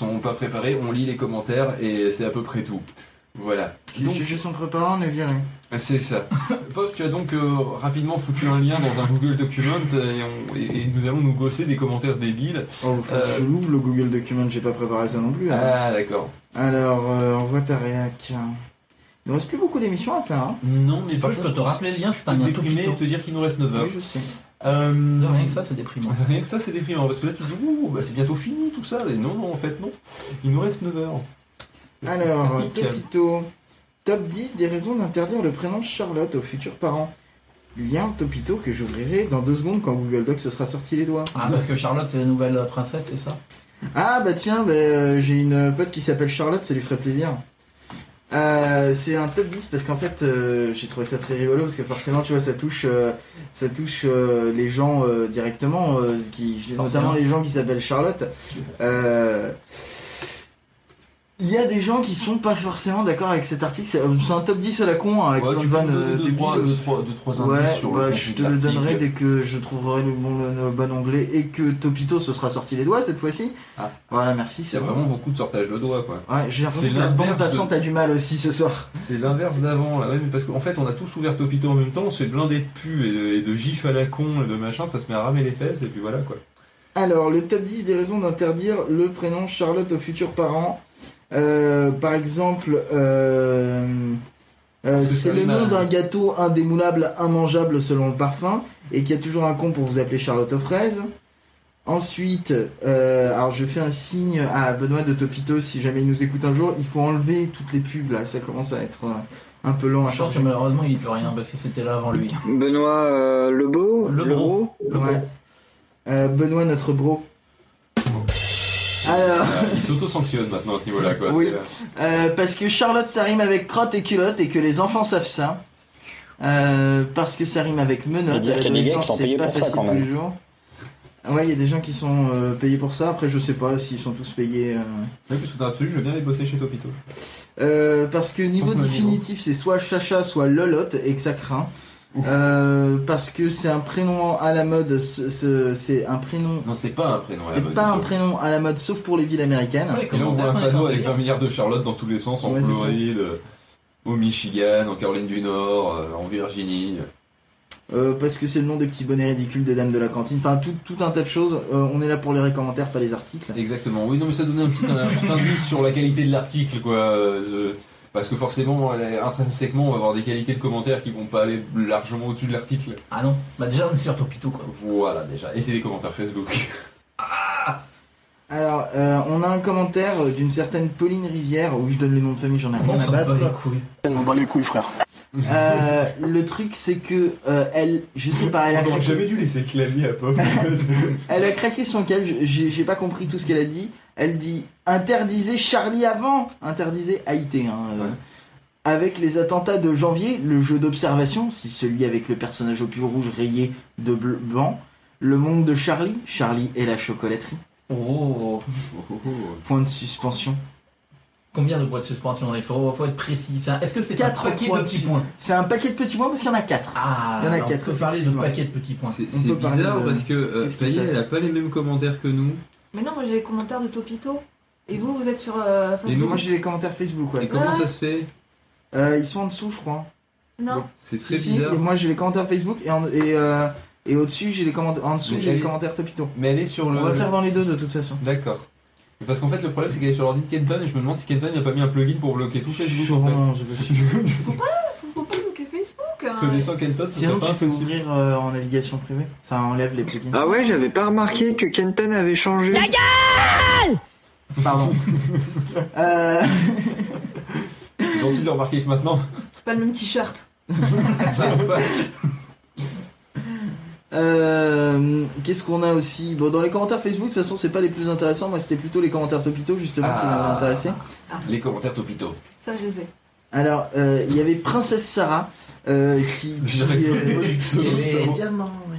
sont pas préparés, on lit les commentaires et c'est à peu près tout. Voilà. Donc, J'ai son préparant, on est viré. c'est ça. Paul, tu as donc euh, rapidement foutu un lien dans un Google Document et, on- et- et nous allons nous gosser des commentaires débiles. Oh, faut que Euh, je l'ouvre le Google Document, j'ai pas préparé ça non plus. hein. Ah, d'accord. Alors, euh, envoie ta réac. Il ne reste plus beaucoup d'émissions à faire. Hein. Non, mais veux, je peux te rappeler le lien, c'est un te lien déprimer et te dire qu'il nous reste 9 heures. Oui, je sais. Euh, Rien que ça, c'est déprimant. Rien que ça, c'est déprimant parce que là, tu te dis, ouh, bah, c'est bientôt fini tout ça. Mais non, non, en fait, non. Il nous reste 9 heures. Alors. Topito. Top 10 des raisons d'interdire le prénom Charlotte aux futurs parents. Lien Topito que j'ouvrirai dans deux secondes quand Google Docs se sera sorti les doigts. Ah, parce que Charlotte, c'est la nouvelle princesse, c'est ça? Ah bah tiens, bah, euh, j'ai une pote qui s'appelle Charlotte, ça lui ferait plaisir. Euh, c'est un top 10 parce qu'en fait euh, j'ai trouvé ça très rigolo parce que forcément tu vois ça touche euh, ça touche euh, les gens euh, directement euh, qui notamment les gens qui s'appellent Charlotte. Euh, il y a des gens qui sont pas forcément d'accord avec cet article. C'est c'est un top 10 à la con hein, avec Ouais, plein tu de vannes, me euh, donner deux, débiles. trois, deux, trois, deux, trois indices Ouais, sur bah, le je te le donnerai dès que je trouverai le bon, le bon onglet et que Topito se sera sorti les doigts cette fois-ci. Ah. Voilà, merci. Il y c'est a vraiment beaucoup de sortage de doigts, quoi. Ouais, j'ai l'impression C'est que la bande passante de- a du mal aussi ce soir. C'est l'inverse d'avant, là, ouais, mais parce qu'en fait, on a tous ouvert Topito en même temps, on se fait blinder de et de, et de gifs à la con et de machin, ça se met à ramer les fesses, et puis voilà, quoi. Alors, le top 10 des raisons d'interdire le prénom Charlotte aux futurs parents. Euh, par exemple, euh, euh, c'est le nom d'un gâteau indémoulable, immangeable selon le parfum, et qu'il y a toujours un con pour vous appeler Charlotte aux fraises. Ensuite, euh, alors je fais un signe à Benoît de Topito si jamais il nous écoute un jour, il faut enlever toutes les pubs là, ça commence à être un peu lent à Je pense que malheureusement, il peut rien parce que c'était là avant lui. Benoît euh, Lebeau Le Lebeau Ouais. Euh, Benoît notre bro. Alors, il s'auto-sanctionne maintenant à ce niveau-là, quoi. Oui. Euh, parce que Charlotte ça rime avec crotte et culotte et que les enfants savent ça. Euh, parce que ça rime avec menottes. À qu'il y a des gars qui l'adolescence, sont c'est payés pas pour ça, facile quand tous même. les jours. Ouais, il y a des gens qui sont euh, payés pour ça. Après, je sais pas s'ils sont tous payés. euh. ouais, parce que dans l'absolu, je veux bien aller bosser chez Topito. Euh, parce que niveau définitif, c'est soit chacha, soit lolotte et que ça craint. Euh, parce que c'est un prénom à la mode. ce- ce- C'est un prénom. Non, c'est pas un prénom à la C'est mode. pas du un prénom à la mode, sauf pour les villes américaines. Ouais, Et là, on voit un panneau avec censé 20 milliards de Charlotte dans tous les sens, en Ouais, c'est. Floride, euh, au Michigan, en Caroline du Nord, euh, en Virginie. Euh, parce que c'est le nom des petits bonnets ridicules des dames de la cantine. Enfin, tout, tout un tas de choses. Euh, on est là pour les commentaires, pas les articles. Exactement. Oui, non, mais ça donnait un petit, un indice sur la qualité de l'article, quoi. Euh, je- Parce que forcément, intrinsèquement, on va avoir des qualités de commentaires qui vont pas aller largement au-dessus de l'article. Ah non, bah déjà on est sur Topito quoi. Voilà, déjà. Et c'est des commentaires Facebook. Alors, euh, on a un commentaire d'une certaine Pauline Rivière. Oui, je donne les noms de famille, j'en ai rien On à battre. les couilles. On bat les couilles, frère. Euh, le truc, c'est que euh, elle, je sais pas, elle a, On craqué, jamais dû laisser le clavier à Pop. elle a craqué son câble. J'ai pas compris tout ce qu'elle a dit. Elle dit interdisez Charlie avant, interdisez Haïté. Hein, euh. Avec les attentats de janvier, le jeu d'observation, si celui avec le personnage au pull rouge rayé de bleu- blanc, le monde de Charlie, Charlie et la chocolaterie. Oh, Point de suspension. combien de points de suspension Il faut, faut être précis. C'est un- Est-ce que c'est un Quatre paquet de petits points? C'est un paquet de petits points parce qu'il y en a quatre. Ah, Il y en a alors, quatre, On peut parler de paquet de petits points. C'est On c'est peut parler bizarre de- parce que euh, Qu'est-ce qui se Payet, passe elle a pas les mêmes commentaires que nous. Mais non, moi j'ai les commentaires de Topito. Et vous, vous êtes sur euh, Et Facebook Moi j'ai les commentaires Facebook, Et ouais. comment Ouais. ça se fait Euh, ils sont en dessous, je crois. Non. C'est très Si, si, bizarre. et moi j'ai les commentaires Facebook et, en- et, euh, et au-dessus j'ai les commentaires. En dessous Mais j'ai les commentaires Topito. Mais elle est sur le. On va faire dans les deux de toute façon. D'accord. Parce qu'en fait, le problème, c'est qu'elle est sur l'ordi de Kenton et je me demande si Kenton n'a pas mis un plugin pour bloquer tout Facebook. En Sûrement, c'est possible. fait. Faut, faut pas bloquer Hein. Connaissant Kenton, ce Sinon serait tu pas peux ouvrir euh, en navigation privée. Ça enlève les plugins. Ah ouais, j'avais pas remarqué que Kenton avait changé. Pardon. euh... C'est gentil de le remarquer que maintenant. C'est pas le même t-shirt. ça va pas. euh, Qu'est-ce qu'on a aussi? Bon, dans les commentaires Facebook, de toute façon, c'est pas les plus intéressants. Moi, c'était plutôt les commentaires Topito justement qui Ah. m'avaient intéressé. Les commentaires Topito. Ça, je les ai. Alors, euh, il y avait Princesse Sarah euh, qui. Qui, euh,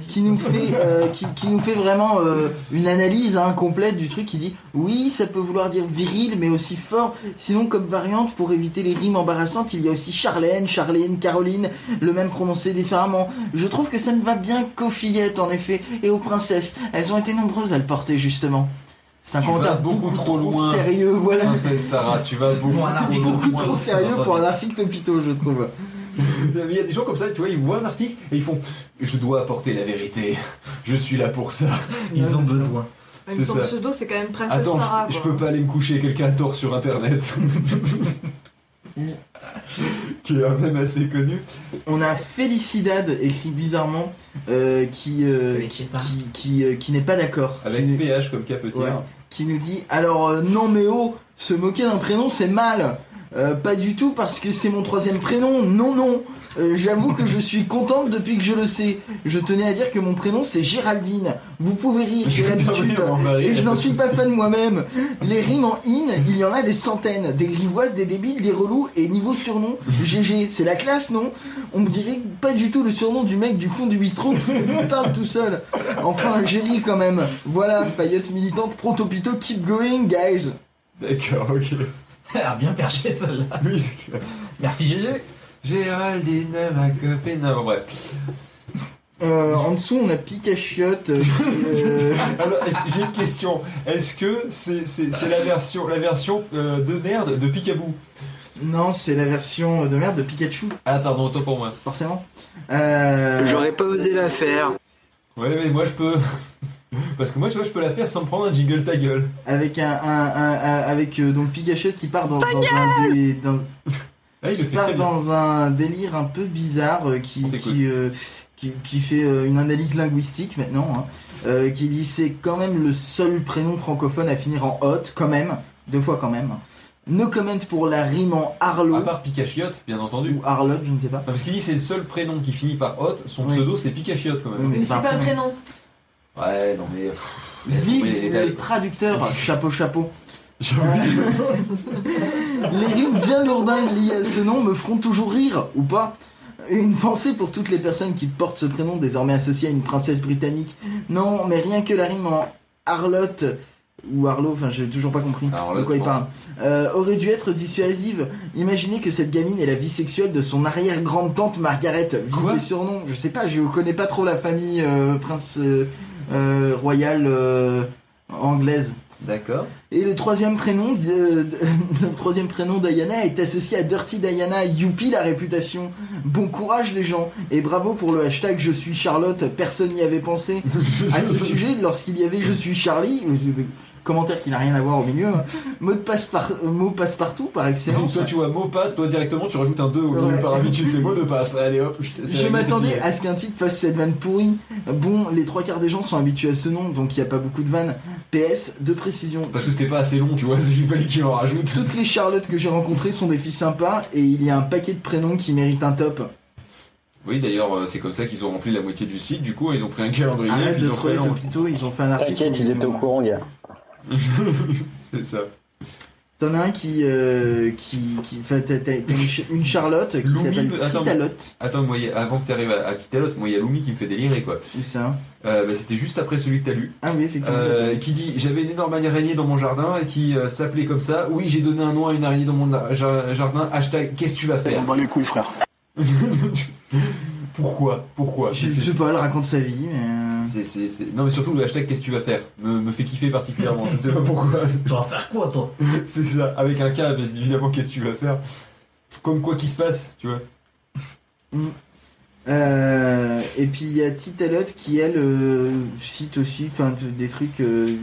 qui nous fait, euh, qui, qui nous fait vraiment euh, une analyse hein, complète du truc. qui dit oui, ça peut vouloir dire viril, mais aussi fort. Sinon, comme variante, pour éviter les rimes embarrassantes, il y a aussi Charlène, Charlène, Caroline, le même prononcé différemment. Je trouve que ça ne va bien qu'aux fillettes, en effet, et aux princesses. Elles ont été nombreuses à le porter, justement. C'est un commentaire beaucoup trop loin. sérieux, voilà. Princesse Sarah, tu vas beaucoup. Trop sérieux pour un article Topito, je trouve. Il y a des gens comme ça, tu vois, ils voient un article et ils font Je dois apporter la vérité. Je suis là pour ça. Ils Ouais, ont ça. besoin. Même C'est son ça. pseudo, c'est quand même Princesse Attends, Sarah. je, peux pas aller me coucher, quelqu'un a tort sur internet. qui est même assez connu. On a Felicidad écrit bizarrement euh, qui, euh, qui, qui, qui, euh, qui n'est pas d'accord. Avec nous- PH comme cafetière. Ouais. qui nous dit alors euh, non mais oh se moquer d'un prénom c'est mal. Euh, pas du tout parce que c'est mon troisième prénom. Non non. Euh, J'avoue que je suis contente depuis que je le sais. Je tenais à dire que mon prénom c'est Géraldine. Vous pouvez rire, j'ai l'habitude. Et je n'en suis pas fan moi-même. Les rimes en in, il y en a des centaines. Des grivoises, des débiles, des relous. Et niveau surnom, GG, c'est la classe, non? On me dirait pas du tout le surnom du mec du fond du bistrot qui parle tout seul. Enfin, un génie quand même. Voilà, faillite militante, protopito, keep going, guys. D'accord, ok. Elle a bien perché celle-là. Oui. Merci GG. Géraldine, ma copine. Non, bref. Euh, en dessous, on a Picachiotte. euh, euh, Alors, j'ai une question. Est-ce que c'est c'est- c'est la version, la version euh, de merde de Picaboo? Non, c'est la version de merde de Pikachu, Ah, pardon, autant pour moi. forcément. Euh, J'aurais pas osé la faire. Ouais, mais moi je peux. Parce que moi, tu vois, je peux la faire sans me prendre un jingle ta gueule. avec un, un- un- un- avec euh, donc Pikachu qui part dans, dans un dé- dans- Ah, il le qui fait part très bien. dans un délire un peu bizarre euh, qui On t'écoute. qui, euh, qui qui fait euh, une analyse linguistique maintenant hein, euh, qui dit c'est quand même le seul prénom francophone à finir en hot quand même deux fois quand même no comment pour la rime en Arlo À part Picachiotte, bien entendu. ou Arlot je ne sais pas Non, parce qu'il dit c'est le seul prénom qui finit par hot, son Oui. pseudo c'est Picachiotte quand même. mais Mais c'est pas un prénom. Ouais, non mais. pff, laisse vive tomber les le détails. traducteur chapeau chapeau oublié. Les rimes bien lourdingues liées à ce nom me feront toujours rire, ou pas Une pensée pour toutes les personnes qui portent ce prénom désormais associé à une princesse britannique. Non, mais rien que la rime en Arlotte ou Arlo, enfin j'ai toujours pas compris de quoi il parle, euh, aurait dû être dissuasive. Imaginez que cette gamine ait la vie sexuelle de son arrière-grande-tante Margaret. Vive Quoi les surnoms, je sais pas, je connais pas trop la famille euh, prince euh, euh, royale euh, anglaise. D'accord. Et le troisième prénom, euh, le troisième prénom Diana est associé à Dirty Diana. Youpi la réputation. Bon courage les gens et bravo pour le hashtag Je suis Charlotte. Personne n'y avait pensé à ce sujet lorsqu'il y avait Je suis Charlie. Commentaire qui n'a rien à voir au milieu. hein. Mot de passe par mot passe partout par excellence. Toi tu vois mot passe, toi directement tu rajoutes un 2 au milieu Ouais. par habitude, c'est mot de passe. Allez hop, Je m'attendais à ce qu'un type fasse cette vanne pourrie. Bon, les trois quarts des gens sont habitués à ce nom, donc il n'y a pas beaucoup de vannes. PS, de précision. Parce que c'était pas assez long, tu vois, il fallait qu'il en rajoute. Toutes les Charlottes que j'ai rencontrées sont des filles sympas et il y a un paquet de prénoms qui méritent un top. Oui, d'ailleurs, euh, c'est comme ça qu'ils ont rempli la moitié du site. Du coup, ils ont pris un calendrier, Arrête puis de ils ont troller. Topito, ils ont fait un article. T'inquiète, ils étaient au courant, gars. c'est ça. T'en as un qui. Euh, qui, qui t'as, une, ch- une Charlotte qui Lumi, s'appelle attends. Kitalotte. Attends, moi, a- avant que tu arrives à, à Kitalotte, moi, il y a Lumi qui me fait délirer, quoi. Où ça? Euh, bah, c'était juste après celui que t'as lu. Ah oui, effectivement. Euh, qui dit J'avais une énorme araignée dans mon jardin et qui euh, s'appelait comme ça. Oui, j'ai donné un nom à une araignée dans mon ja- jardin. Hashtag Qu'est-ce que tu vas faire? Bat les couilles, frère. Pourquoi? Pourquoi? Je sais pas, elle raconte sa vie, mais. C'est- c'est- c'est- Non, mais surtout le hashtag Qu'est-ce que tu vas faire me, me fait kiffer particulièrement. Je ne sais pas pourquoi. Tu vas faire quoi, toi c'est ça. Avec un K, mais évidemment, qu'est-ce que tu vas faire Comme quoi qui se passe, tu vois. Euh, et puis il y a Titalotte qui elle euh, cite aussi enfin de- des trucs euh,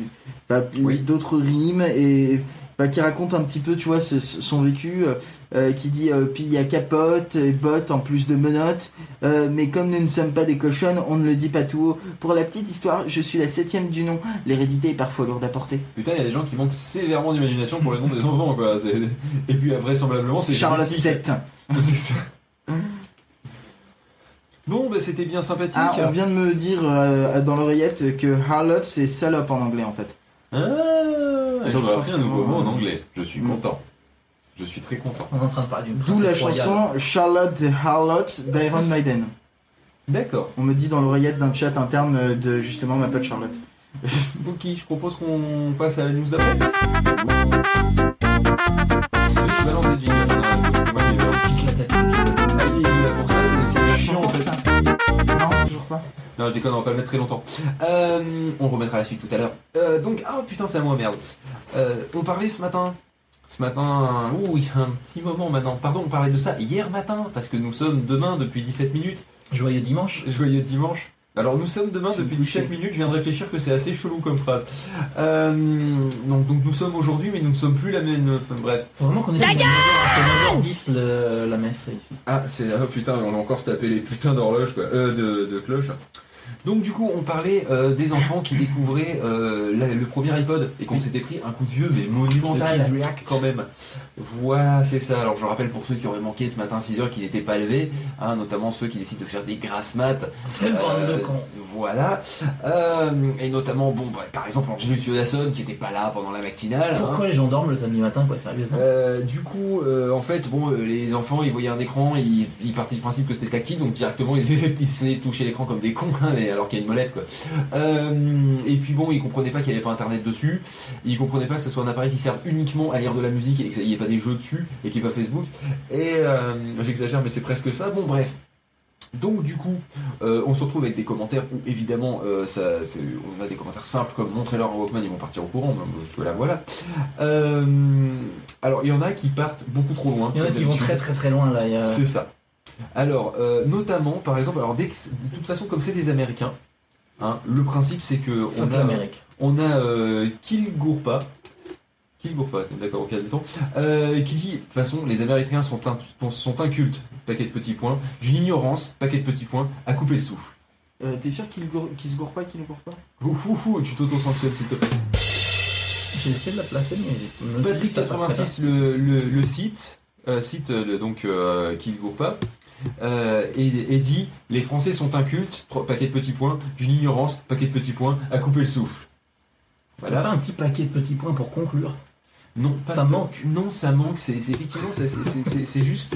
bah, Oui. d'autres rimes et bah, qui raconte un petit peu tu vois ce- son vécu euh, euh, qui dit euh, puis il y a capote et botte en plus de menottes euh, mais comme nous ne sommes pas des cochonnes on ne le dit pas tout haut pour la petite histoire je suis la septième du nom l'hérédité est parfois lourde à porter Putain, il y a des gens qui manquent sévèrement d'imagination pour les noms des enfants, quoi. Et puis, vraisemblablement, c'est Charlotte. 7 C'est ça. Bon, bah c'était bien sympathique. ah on vient de me dire euh, dans l'oreillette que harlot c'est salope en anglais en fait Ah, Donc j'aurais appris un nouveau mot en euh, anglais. Je suis mm. content. Je suis très content. On est en train de parler d'une D'où la princesse royale. chanson Charlotte the Harlot d'Iron Maiden. D'accord. On me dit dans l'oreillette d'un chat interne euh, de justement ma pote Charlotte. Ok, je propose qu'on passe à la news d'après. Oui, je balance des jingles. euh, C'est moi qui les balance. Pique la tête. Ah, il est là pour ça, c'est- c'est chiant en fait. Non, toujours pas. Non, je déconne, on va pas le mettre très longtemps. Euh, on remettra la suite tout à l'heure. Euh, donc, ah putain, c'est à moi, merde. Euh, on parlait ce matin. Ce matin, ouh, il y a un petit moment maintenant. Pardon, on parlait de ça hier matin, parce que nous sommes demain depuis 17 minutes. Joyeux dimanche. Joyeux dimanche. Alors nous sommes demain depuis 17 minutes, je viens de réfléchir que c'est assez chelou comme phrase. Euh, donc, donc nous sommes aujourd'hui, mais nous ne sommes plus la même. Enfin, bref. Faut vraiment qu'on c'est 9h10 le- la messe ici. Ah, c'est oh putain, on a encore se taper les putains d'horloges, quoi, euh, de, de cloches. Donc du coup, on parlait euh, des enfants qui découvraient euh, la- le premier iPod et qu'on s'était pris un coup de vieux, mais monumental Kids React. quand même. Voilà, c'est ça. Alors je rappelle pour ceux qui auraient manqué ce matin à 6h qui n'étaient pas levés, hein, notamment ceux qui décident de faire des grasses maths. C'est bande de Euh, cons. Voilà. Euh, et notamment, bon, bah, par exemple, Angelus Yodasson qui n'était pas là pendant la matinale. hein. Pourquoi les gens dorment le samedi matin, quoi, sérieusement? Euh, du coup, euh, en fait, bon, euh, les enfants, ils voyaient un écran, ils, ils partaient du principe que c'était tactile, donc directement, ils essayaient de toucher l'écran comme des cons, hein, mais- alors qu'il y a une molette, quoi. Euh, et puis bon, ils comprenaient pas qu'il n'y avait pas Internet dessus, ils comprenaient pas que ce soit un appareil qui serve uniquement à lire de la musique et qu'il n'y ait pas des jeux dessus et qu'il n'y ait pas Facebook. Et euh, j'exagère, mais c'est presque ça. Bon, bref. Donc du coup, euh, on se retrouve avec des commentaires où évidemment, euh, ça, c'est- on a des commentaires simples comme montrez-leur un Walkman, ils vont partir au courant. Jusque là, voilà. Euh, alors il y en a qui partent beaucoup trop loin. Il y en a qui vont très très très loin là. a- C'est ça. Alors, euh, notamment, par exemple, alors dès que, c'est- de toute façon, comme c'est des Américains, hein, le principe c'est que on a, on a euh, Kilgourpa, Kilgourpa, d'accord, ok, admettons, euh, qui dit, de toute façon, les Américains sont, un, sont incultes, paquet de petits points, d'une ignorance, paquet de petits points, à couper le souffle. Euh, T'es sûr qu'il gour- qu'il se gourre pas, qu'il ne gourre pas? Ouf, ouf, ouf, tu t'auto-sanctionnes s'il te plaît. J'ai essayé de la placer, mais je me suis dit que ça passerait Patrick86, le, le, le site, euh, site euh, donc euh, qui ne gourre pas, euh, et, et dit les Français sont incultes, trois paquets de petits points, d'une ignorance, paquet de petits points, à couper le souffle. Voilà. Pas un petit paquet de petits points pour conclure. Non, pas Ça manque. Non, ça manque. C'est effectivement, c'est- juste.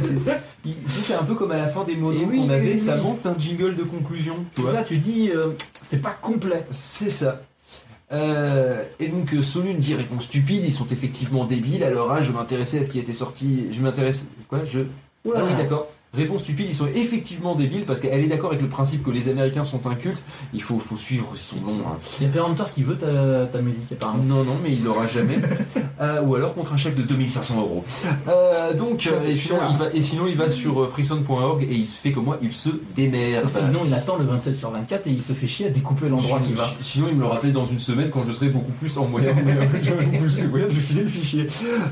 c'est- un peu comme à la fin des monos oui, qu'on avait. oui, ça manque d'un jingle de conclusion. Tu Tout vois. ça, tu dis, euh, c'est pas complet. C'est ça. Euh, et donc Solune dit réponse stupide, ils sont effectivement débiles. Alors hein, je m'intéressais à ce qui était sorti. Je m'intéresse. Quoi Je. Oula. Ah oui d'accord. Réponse stupide, ils sont effectivement débiles parce qu'elle est d'accord avec le principe que les Américains sont incultes. Il faut, faut suivre, ils sont bons. hein. Il y a Péremptoire qui veut ta, ta musique apparemment. Non, non, mais il l'aura jamais. Euh, ou alors contre un chèque de 2500 euros. Euh, donc, euh, et, sinon, il va, et sinon, il va sur euh, freeson.org et il se fait comme moi, il se démerde. Sinon, il attend le 27 sur 24 et il se fait chier à découper l'endroit Sinon- qui va. Sinon, il me le rappelle dans une semaine quand je serai beaucoup plus en moyen. je beaucoup plus en le fichier.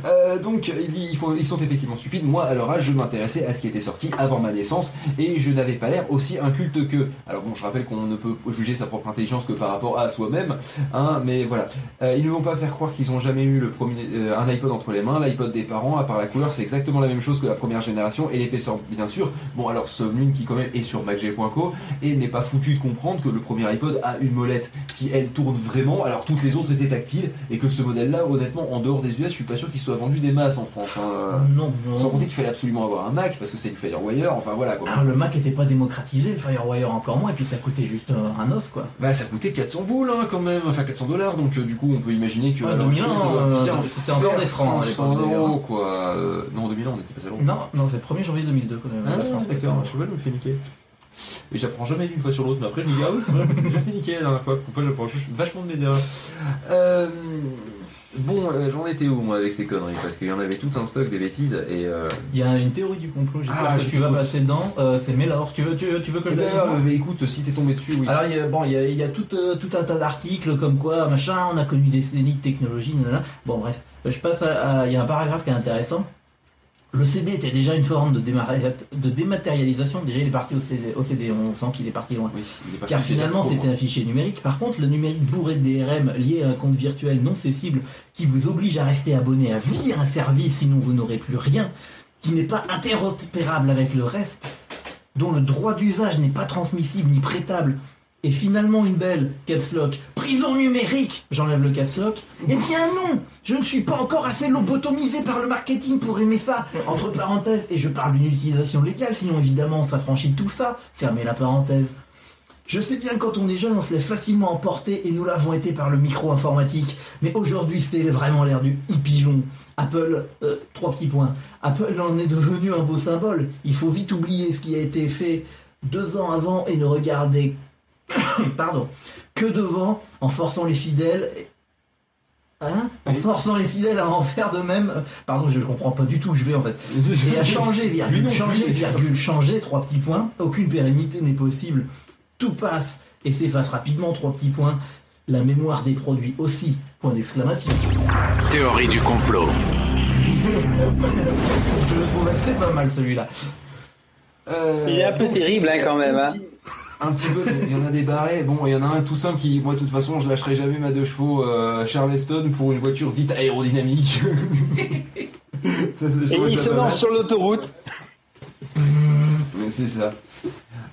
Euh, donc, il- ils, font- ils sont effectivement stupides. Moi, à leur âge, je m'intéressais à ce qui était sorti avant ma naissance et je n'avais pas l'air aussi inculte que. Alors, bon, je rappelle qu'on ne peut juger sa propre intelligence que par rapport à soi-même. Hein, mais voilà. Euh, ils ne vont pas faire croire qu'ils n'ont jamais eu le premier, euh, un iPod entre les mains. L'iPod des parents, à part la couleur, c'est exactement la même chose que la première génération et l'épaisseur, bien sûr. Bon, alors, Somlune qui, quand même, est sur MacG.co et n'est pas foutu de comprendre que le premier iPod a une molette qui, elle, tourne vraiment, alors toutes les autres étaient tactiles et que ce modèle-là, honnêtement, en dehors des US, je suis pas sûr qu'il soit vendu des masses en France. hein. Euh, Non, Sans non. compter qu'il fallait absolument avoir un Mac parce que c'est une Firewire, enfin voilà quoi. Alors, le Mac était pas démocratisé, le Firewire encore moins, et puis ça coûtait juste euh, un os quoi. Bah ça coûtait 400 boules hein, quand même, enfin 400 dollars, donc euh, du coup on peut imaginer que. À l'heure 2001, actuelle, ça doit euh, c'était encore des francs à 500 l'époque d'ailleurs. euros quoi. Euh, non, en 2001 on était pas loin. Non, non, c'est le 1er janvier 2002 quand même. Ah, France, d'accord, je vois, je me fais niquer. Et j'apprends jamais d'une fois sur l'autre, mais après je me dis, ah oui, c'est vrai, déjà fait niquer la dernière fois. Pourquoi j'apprends vachement de mes erreurs euh, Bon, euh, j'en étais où moi avec ces conneries? Parce qu'il y en avait tout un stock des bêtises et. Euh... Il y a une théorie du complot, j'espère Ah, que tu vas passer dedans. Euh, c'est Mélor. Tu veux, tu, veux- tu veux que je Eh le ben, dise euh, écoute, si t'es tombé dessus, oui. Alors, il y a, bon, il y a, il y a tout, euh, tout un tas d'articles comme quoi, machin, on a connu des décennies de technologie, nanana. Bon, bref, je passe à, à- Il y a un paragraphe qui est intéressant. Le CD était déjà une forme de, dématérialisation. Déjà, il est parti au CD. Au CD on sent qu'il est parti loin. Oui, est Car finalement, c'était un fichier numérique. Par contre, le numérique bourré de DRM lié à un compte virtuel non cessible qui vous oblige à rester abonné à vivre un service, sinon vous n'aurez plus rien, qui n'est pas interopérable avec le reste, dont le droit d'usage n'est pas transmissible ni prêtable, et finalement une belle caps lock, prison numérique, j'enlève le caps lock, eh bien non, je ne suis pas encore assez lobotomisé par le marketing pour aimer ça, entre parenthèses, et je parle d'une utilisation légale, sinon évidemment ça franchit tout ça, fermez la parenthèse. Je sais bien quand on est jeune, on se laisse facilement emporter et nous l'avons été par le micro informatique. Mais aujourd'hui, c'est vraiment l'air du hippie-pigeon. Apple, euh, trois petits points. Apple en est devenu un beau symbole. Il faut vite oublier ce qui a été fait deux ans avant et ne regarder, pardon, que devant en forçant les fidèles. Hein En forçant les fidèles à en faire de même. Pardon, je ne comprends pas du tout où je vais en fait. Et à changer, virgule, changer, virgule, changer, trois petits points. Aucune pérennité n'est possible. Tout passe et s'efface rapidement, trois petits points. La mémoire des produits aussi, point d'exclamation. Théorie du complot. Je le trouve assez pas mal celui-là. Euh, Il est un peu terrible hein, quand même. Hein. Un petit peu, il y en a des barrés. Bon, il y en a un tout simple qui, moi, de toute façon, je lâcherai jamais ma deux chevaux euh, Charleston pour une voiture dite aérodynamique. ça, Et il se lance sur l'autoroute. Mais C'est ça.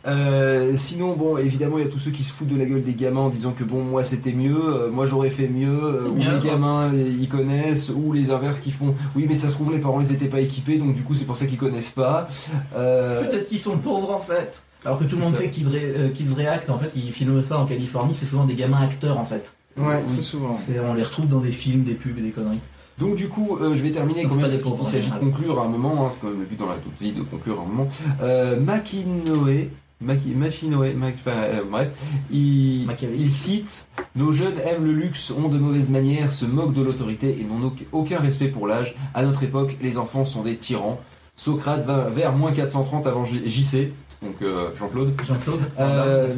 Euh, sinon, bon, évidemment, il y a tous ceux qui se foutent de la gueule des gamins en disant que bon, moi c'était mieux, euh, moi j'aurais fait mieux, euh, ou les gamins ils connaissent, ou les inverses qui font oui, mais ça se trouve les parents les étaient pas équipés, donc du coup c'est pour ça qu'ils connaissent pas. Euh, Peut-être qu'ils sont pauvres en fait. Alors que tout le monde ça. sait qu'ils euh, React, en fait, ils filment ça en Californie, c'est souvent des gamins acteurs en fait. Ouais, Oui. très souvent. On les retrouve dans des films, des pubs et des conneries. Donc du coup, euh, je vais terminer quand même pas parce qu'il s'agit de conclure à un moment, hein, c'est quand même le but dans la toute vie de conclure à un moment. Euh, Makinoe, Maki, Machinoe, Mac- enfin, euh, bref, il, cite Nos jeunes aiment le luxe, ont de mauvaises manières, se moquent de l'autorité et n'ont auc- aucun respect pour l'âge. À notre époque, les enfants sont des tyrans. Socrate va vers moins 430 avant JC, donc euh, Jean-Claude. Jean-Claude Euh,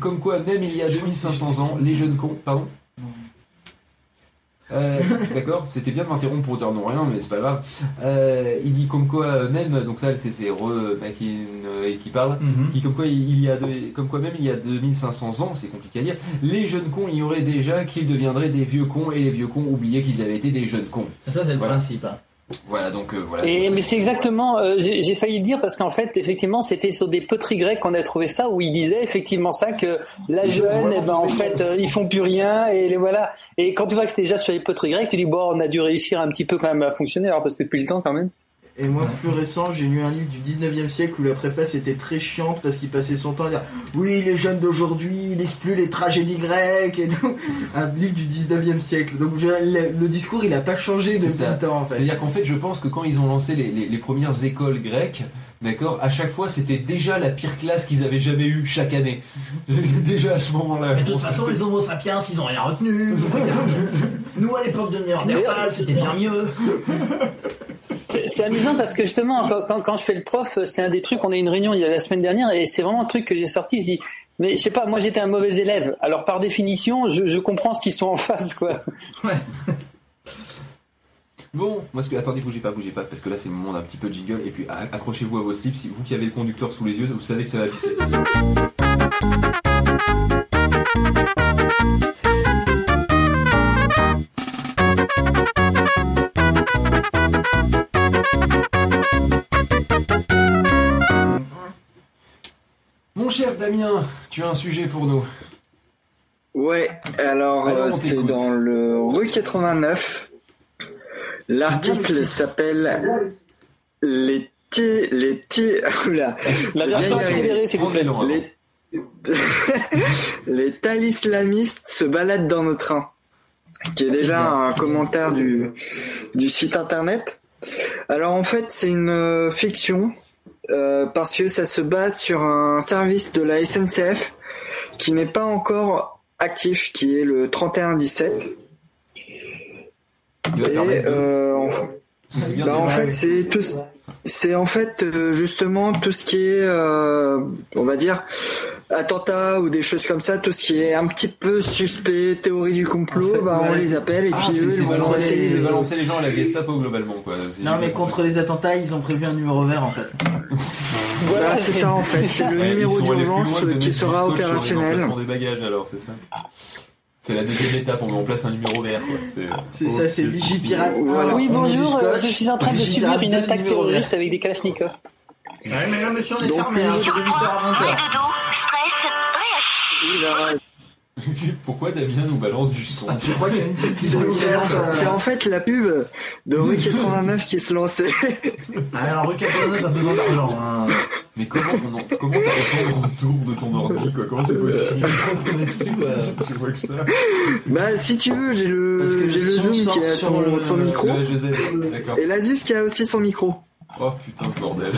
comme quoi, même il y a 2500 ans, les jeunes cons. Pardon Euh, D'accord, c'était bien de m'interrompre pour dire non rien, mais c'est pas grave. Euh, il dit comme quoi, même, donc ça c'est Re Makin qui parle, Mhm. qui comme quoi il y a de- comme quoi même il y a 2500 ans, c'est compliqué à dire, les jeunes cons ignoraient déjà qu'ils deviendraient des vieux cons et les vieux cons oubliaient qu'ils avaient été des jeunes cons. Ça, c'est le Voilà. principe. hein. Voilà, donc euh, voilà. Et, mais c'est exactement, euh, j'ai failli le dire parce qu'en fait, effectivement, c'était sur des poteries grecques qu'on a trouvé ça où il disait effectivement ça que la jeune, eh ben en fait, cons. euh, ils font plus rien et les voilà. Et quand tu vois que c'était déjà sur les poteries grecques, tu dis bon, on a dû réussir un petit peu quand même à fonctionner alors parce que depuis le temps quand même. Et moi, Ouais. plus récent, j'ai lu un livre du 19e siècle où la préface était très chiante parce qu'il passait son temps à dire Oui, les jeunes d'aujourd'hui, ils lisent plus les tragédies grecques et tout. Un livre du 19e siècle. Donc, je- le, le discours, il a pas changé depuis ça. le temps, en fait. C'est-à-dire qu'en fait, je pense que quand ils ont lancé les, les- les premières écoles grecques, d'accord, à chaque fois, c'était déjà la pire classe qu'ils avaient jamais eue chaque année. déjà à ce moment-là. Mais de toute façon, les homo sapiens, ils ont rien retenu. Nous, à l'époque de Néandertal, c'était bien mieux. C'est amusant parce que justement, quand, je fais le prof, c'est un des trucs. On a eu une réunion il y a la semaine dernière et c'est vraiment un truc que j'ai sorti. Je dis, mais je sais pas, moi j'étais un mauvais élève. Alors par définition, je, comprends ce qu'ils sont en face, quoi. Bon, moi, que... attendez, bougez pas, bougez pas, parce que là, c'est le moment d'un petit peu de jingle. Et puis, accrochez-vous à vos slips. Vous qui avez le conducteur sous les yeux, vous savez que ça va piquer. Cher Damien, tu as un sujet pour nous. Ouais, alors Alors, euh, c'est dans le rue 89. L'article s'appelle Les ti les oula, La version accélérée, plaît. Prends les les les tal islamistes se baladent dans nos trains. Qui est déjà un commentaire du du site internet. Alors en fait, c'est une euh, fiction euh, parce que ça se base sur un service de la SNCF qui n'est pas encore actif, qui est le 3117. Il va Et de- euh, c'est bien, bah, c'est en fait, c'est tout, c'est en fait euh, justement tout ce qui est, euh, on va dire, attentat ou des choses comme ça, tout ce qui est un petit peu suspect, théorie du complot, En fait, bah, on les appelle et Ah, puis eux c'est ils vont balancer, balancer les gens à la Gestapo globalement quoi. Non, mais contre les attentats, ils ont prévu un numéro vert, en fait. Voilà, c'est ça en fait, c'est le Ouais, numéro d'urgence qui sera sur les opérationnel. des bagages alors, c'est ça. C'est la deuxième étape, on met en place un numéro vert quoi. C'est ça, c'est Vigipirate. Voilà. oui, bonjour, euh, je suis en train de subir une attaque terroriste avec des kalachnikovs. Ouais, mais là, monsieur, on est Donc, fermé, hein, les- c'est de 8h à 20h. Mal de dos, stress, réagissez. Pourquoi Damien nous balance du son Je crois qu'il y a une petite C'est en fait la pub de Rue 89 qui se lançait. Ah, alors, Rue 89 a besoin d'argent. Hein. Mais comment on comment t'as autant de retour de ton ordi quoi? Comment c'est possible? Je vois que ça. Bah si tu veux, j'ai le j'ai le zoom qui a son, le- son micro Ouais, je sais. D'accord. et l'Asus qui a aussi son micro. Oh putain ce bordel.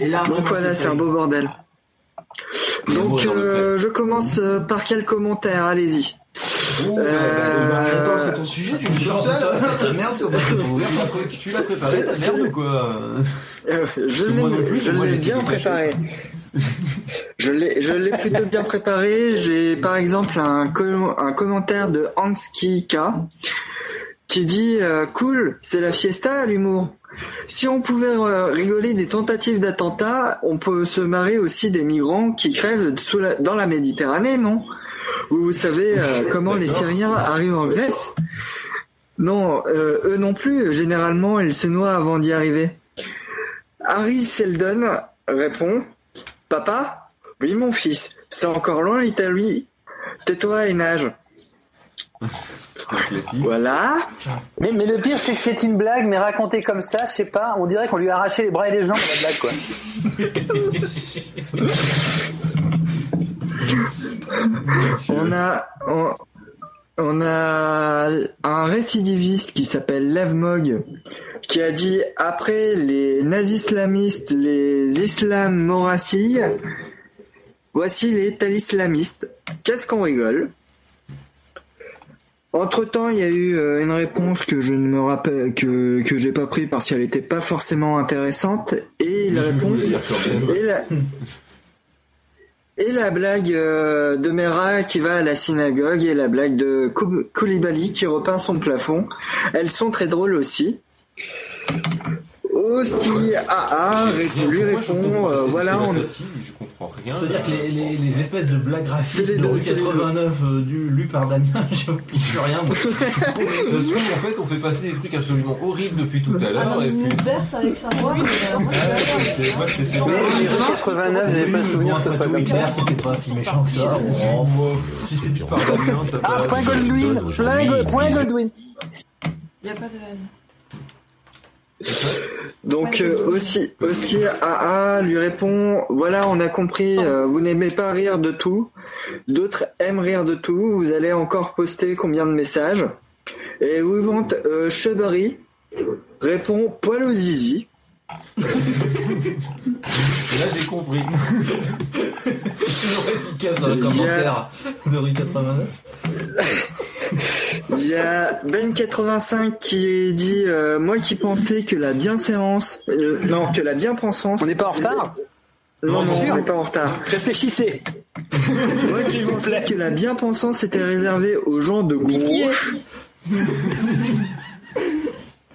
Et là, Donc voilà, c'est un beau bordel. Donc euh, je commence euh, par quel commentaire? Allez-y. Oh, bah, Euh, bah, Attends, c'est ton sujet, tu me seul putain, Merde, bah, Tu l'as préparé ta C'est- merde ou quoi Euh, je l'ai bien préparé. je l'ai je l'ai plutôt bien préparé. J'ai par exemple un, com- un commentaire de Hanski K qui dit euh, cool, c'est la fiesta l'humour. Si on pouvait euh, rigoler des tentatives d'attentat, on peut se marrer aussi des migrants qui crèvent sous la- dans la Méditerranée, non? Vous savez euh, comment les. Syriens arrivent en Grèce? Non, eux non plus. Généralement, ils se noient avant d'y arriver. Harry Seldon répond Papa Oui, mon fils. C'est encore loin l'Italie. Tais-toi et nage. Voilà. Mais, mais le pire, c'est que c'est une blague, mais racontée comme ça, je sais pas, on dirait qu'on lui a arraché les bras et les jambes à la blague, quoi. On a, on, on a un récidiviste qui s'appelle Lev Mog qui a dit après les nazis-islamistes, les islam morassis, voici les talislamistes. Qu'est-ce qu'on rigole? Entre temps, il y a eu euh, une réponse que je ne me rappelle que que j'ai pas pris parce qu'elle était pas forcément intéressante et même. et la, et la blague euh, de Mera qui va à la synagogue et la blague de Kou- Koulibaly qui repeint son plafond. Elles sont très drôles aussi. Hosti AA lui répond, euh, voilà, on, la comprends rien. C'est-à-dire que les, les, les espèces de blagues racistes de deux, rue c'est les deux. 89 euh, du, lues par Damien, je piche rien. moi. Se trouve, en fait, on fait passer des trucs absolument horribles depuis tout à Ah l'heure. mais et puis. avec sa voix. mais, euh, je Ah, suis c'est- moi, c'est- c'est- Non, Mais mais les non, 89, j'avais pas souvenir que ce soit comme ça. C'était pas si méchant que ça. Oh, moi, si c'est dit par Damien, ça Ah, point Goldwyn, point Goldwyn. Il n'y a pas de haine. Donc euh, aussi Hosti AA lui répond voilà on a compris euh, vous n'aimez pas rire de tout. D'autres aiment rire de tout. Vous allez encore poster combien de messages? Et We Want euh, Chubbery répond poil au zizi Et là, j'ai compris. toujours efficace dans le commentaire de rue 89. Il y a Ben85 qui dit euh, moi qui pensais que la bienséance euh, non que la bien-pensance On n'est pas en retard non non on n'est pas en retard Réfléchissez. moi qui pensais que la bien-pensance était réservée aux gens de gauche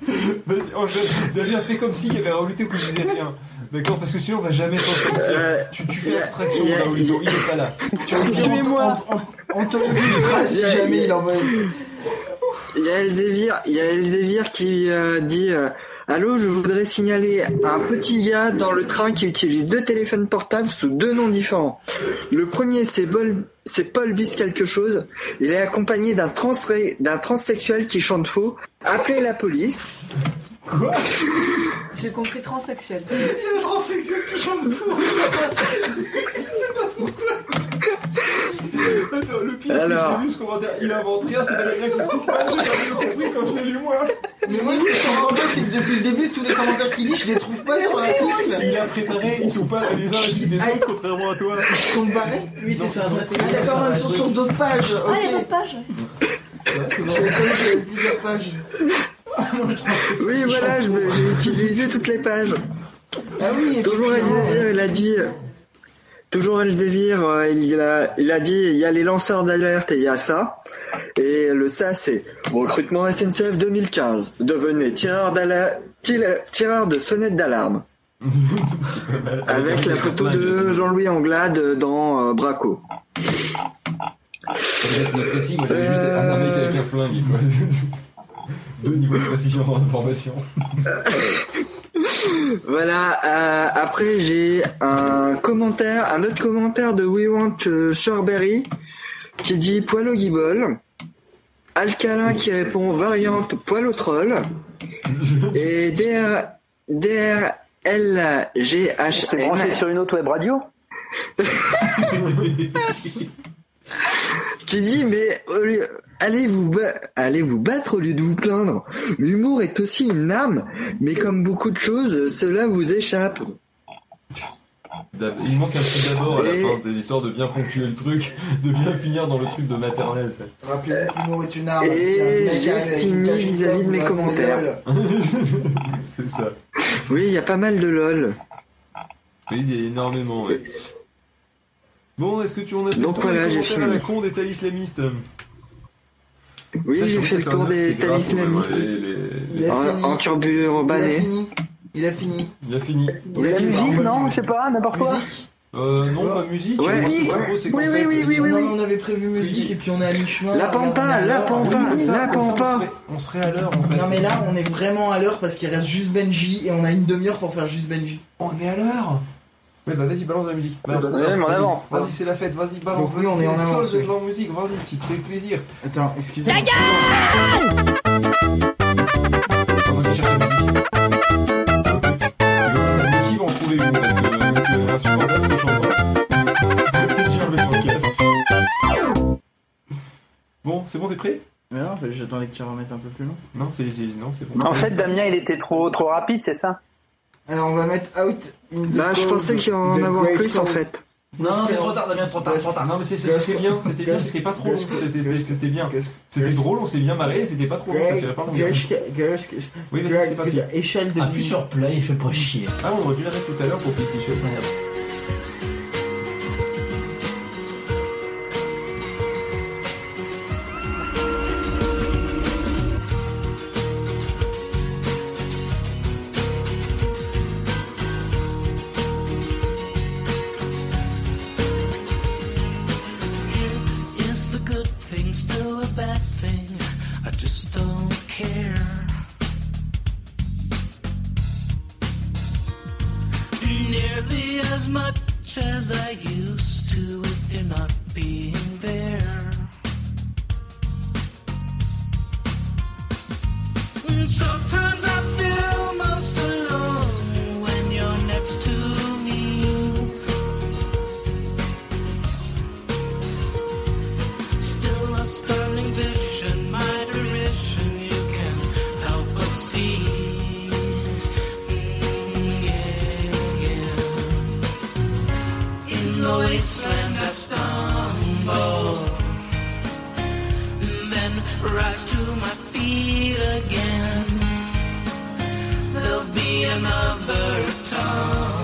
Vas-y, enchaîne. Damien, fais comme s'il y avait Raoulito que je disais rien. D'accord Parce que sinon, on va jamais s'en sortir. Euh, Tu, fais abstraction y de Raoulito, il est pas là. Tu vas Tuez-moi. Anthony sera si Il y a- jamais il en veut. Il y a Elzevir, il y a Elzevir qui euh, dit euh, Allô, je voudrais signaler un petit gars dans le train qui utilise deux téléphones portables sous deux noms différents. Le premier, c'est Paul, c'est Paul Bis quelque chose. Il est accompagné d'un trans, d'un transsexuel qui chante faux. Appelez la police. J'ai compris transsexuel. le transsexuel qui chante fou. Attends, le pire, c'est que j'ai lu ce commentaire. Il invente rien, c'est pas Damien qui explique pas. J'ai jamais compris quand je l'ai lu moi. Mais moi, ce que je comprends pas, c'est que depuis le début, tous les commentaires qu'il lit, je les trouve pas sur l'article. Il a préparé, ils sont pas là les uns les des autres, contrairement à toi. Ils sont barrés. Lui, c'est un vrai Ah d'accord, ils sont sur d'autres pages. Ah, il y a d'autres pages. Je savais pas qu'il y avait plusieurs pages. Oui, voilà, j'ai utilisé toutes les pages. Ah oui, Toujours. Elzevir, il a dit. Toujours Elzevir, euh, il a, il a dit il y a les lanceurs d'alerte et il y a ça. Et le ça, c'est recrutement SNCF 2015. Devenez tireur, tireur de sonnette d'alarme. Avec la photo de Jean-Louis Anglade dans euh, Braco. Le précis, moi j'avais juste un mec avec un flingue. Quoi. Deux niveaux de précision dans l'information. Voilà, euh, après j'ai un commentaire, un autre commentaire de We Want euh, Strawberry qui dit poil au guibole. Alcalin qui répond variante poil au troll. Et DR, C'est branché DRLGHN sur une autre web radio? qui dit mais lieu- allez vous allez vous battre au lieu de vous plaindre. L'humour est aussi une arme, mais comme beaucoup de choses, cela vous échappe. Il manque un petit d'abord à la fin, c'est l'histoire de bien ponctuer le truc, de bien finir dans le truc de maternelle. que l'humour est une arme. Et j'ai fini vis-à-vis de mes commentaires. c'est ça. Oui, il y a pas mal de lol. Oui, il y a énormément, ouais. Bon, est-ce que tu en as fait Donc le tour voilà, des j'ai à la fini. con des tas islamistes Oui, j'ai fait le tour des a en, fini. en Il a fini. Il a fini. Il a fini. Il a La fini. musique, non Je sais pas, n'importe quoi. Musique. Euh, non, pas musique. Ouais. Moi, ce que Oui, oui, oui, fait, oui, oui, on avait prévu musique et puis on est à mi-chemin. La pampa, la pampa. La pampa. On serait, on serait à l'heure, en fait. Non mais là on est vraiment à l'heure parce qu'il reste juste Benji et on a une demi-heure pour faire juste Benji. On est à l'heure Ouais, bah vas-y, balance de la musique. Balance, Ouais, balance, mais on vas-y. avance. Vas-y, c'est la fête, vas-y, balance. Donc oui, vas-y, on est en avance, de la musique, vas-y, tu te fais plaisir. Attends, excuse-moi. La. Bon, c'est bon, t'es prêt? Mais non, j'attendais que tu remettes un peu plus long. Non, c'est non, c'est bon. En fait, Damien, il était trop, trop rapide, c'est ça? Alors on va mettre out in the Bah, je pensais qu'il y en the great plus en fait. Non, non, c'est trop tard, Damien, c'est trop tard, c'est trop tard. Non, mais c'est- c'est- c'était bien, c'était bien, c'était pas trop long, c'était c'était bien. C'était drôle, on s'est bien marré, c'était pas trop long, ça tirait pas longtemps. Oui, vas-y, c'est parti. Échelle de Appuie sur play et fais pas chier. Ah, on aurait dû la mettre tout à l'heure pour Petit Show. Merde. Then rise to my feet again. There'll be another tumble.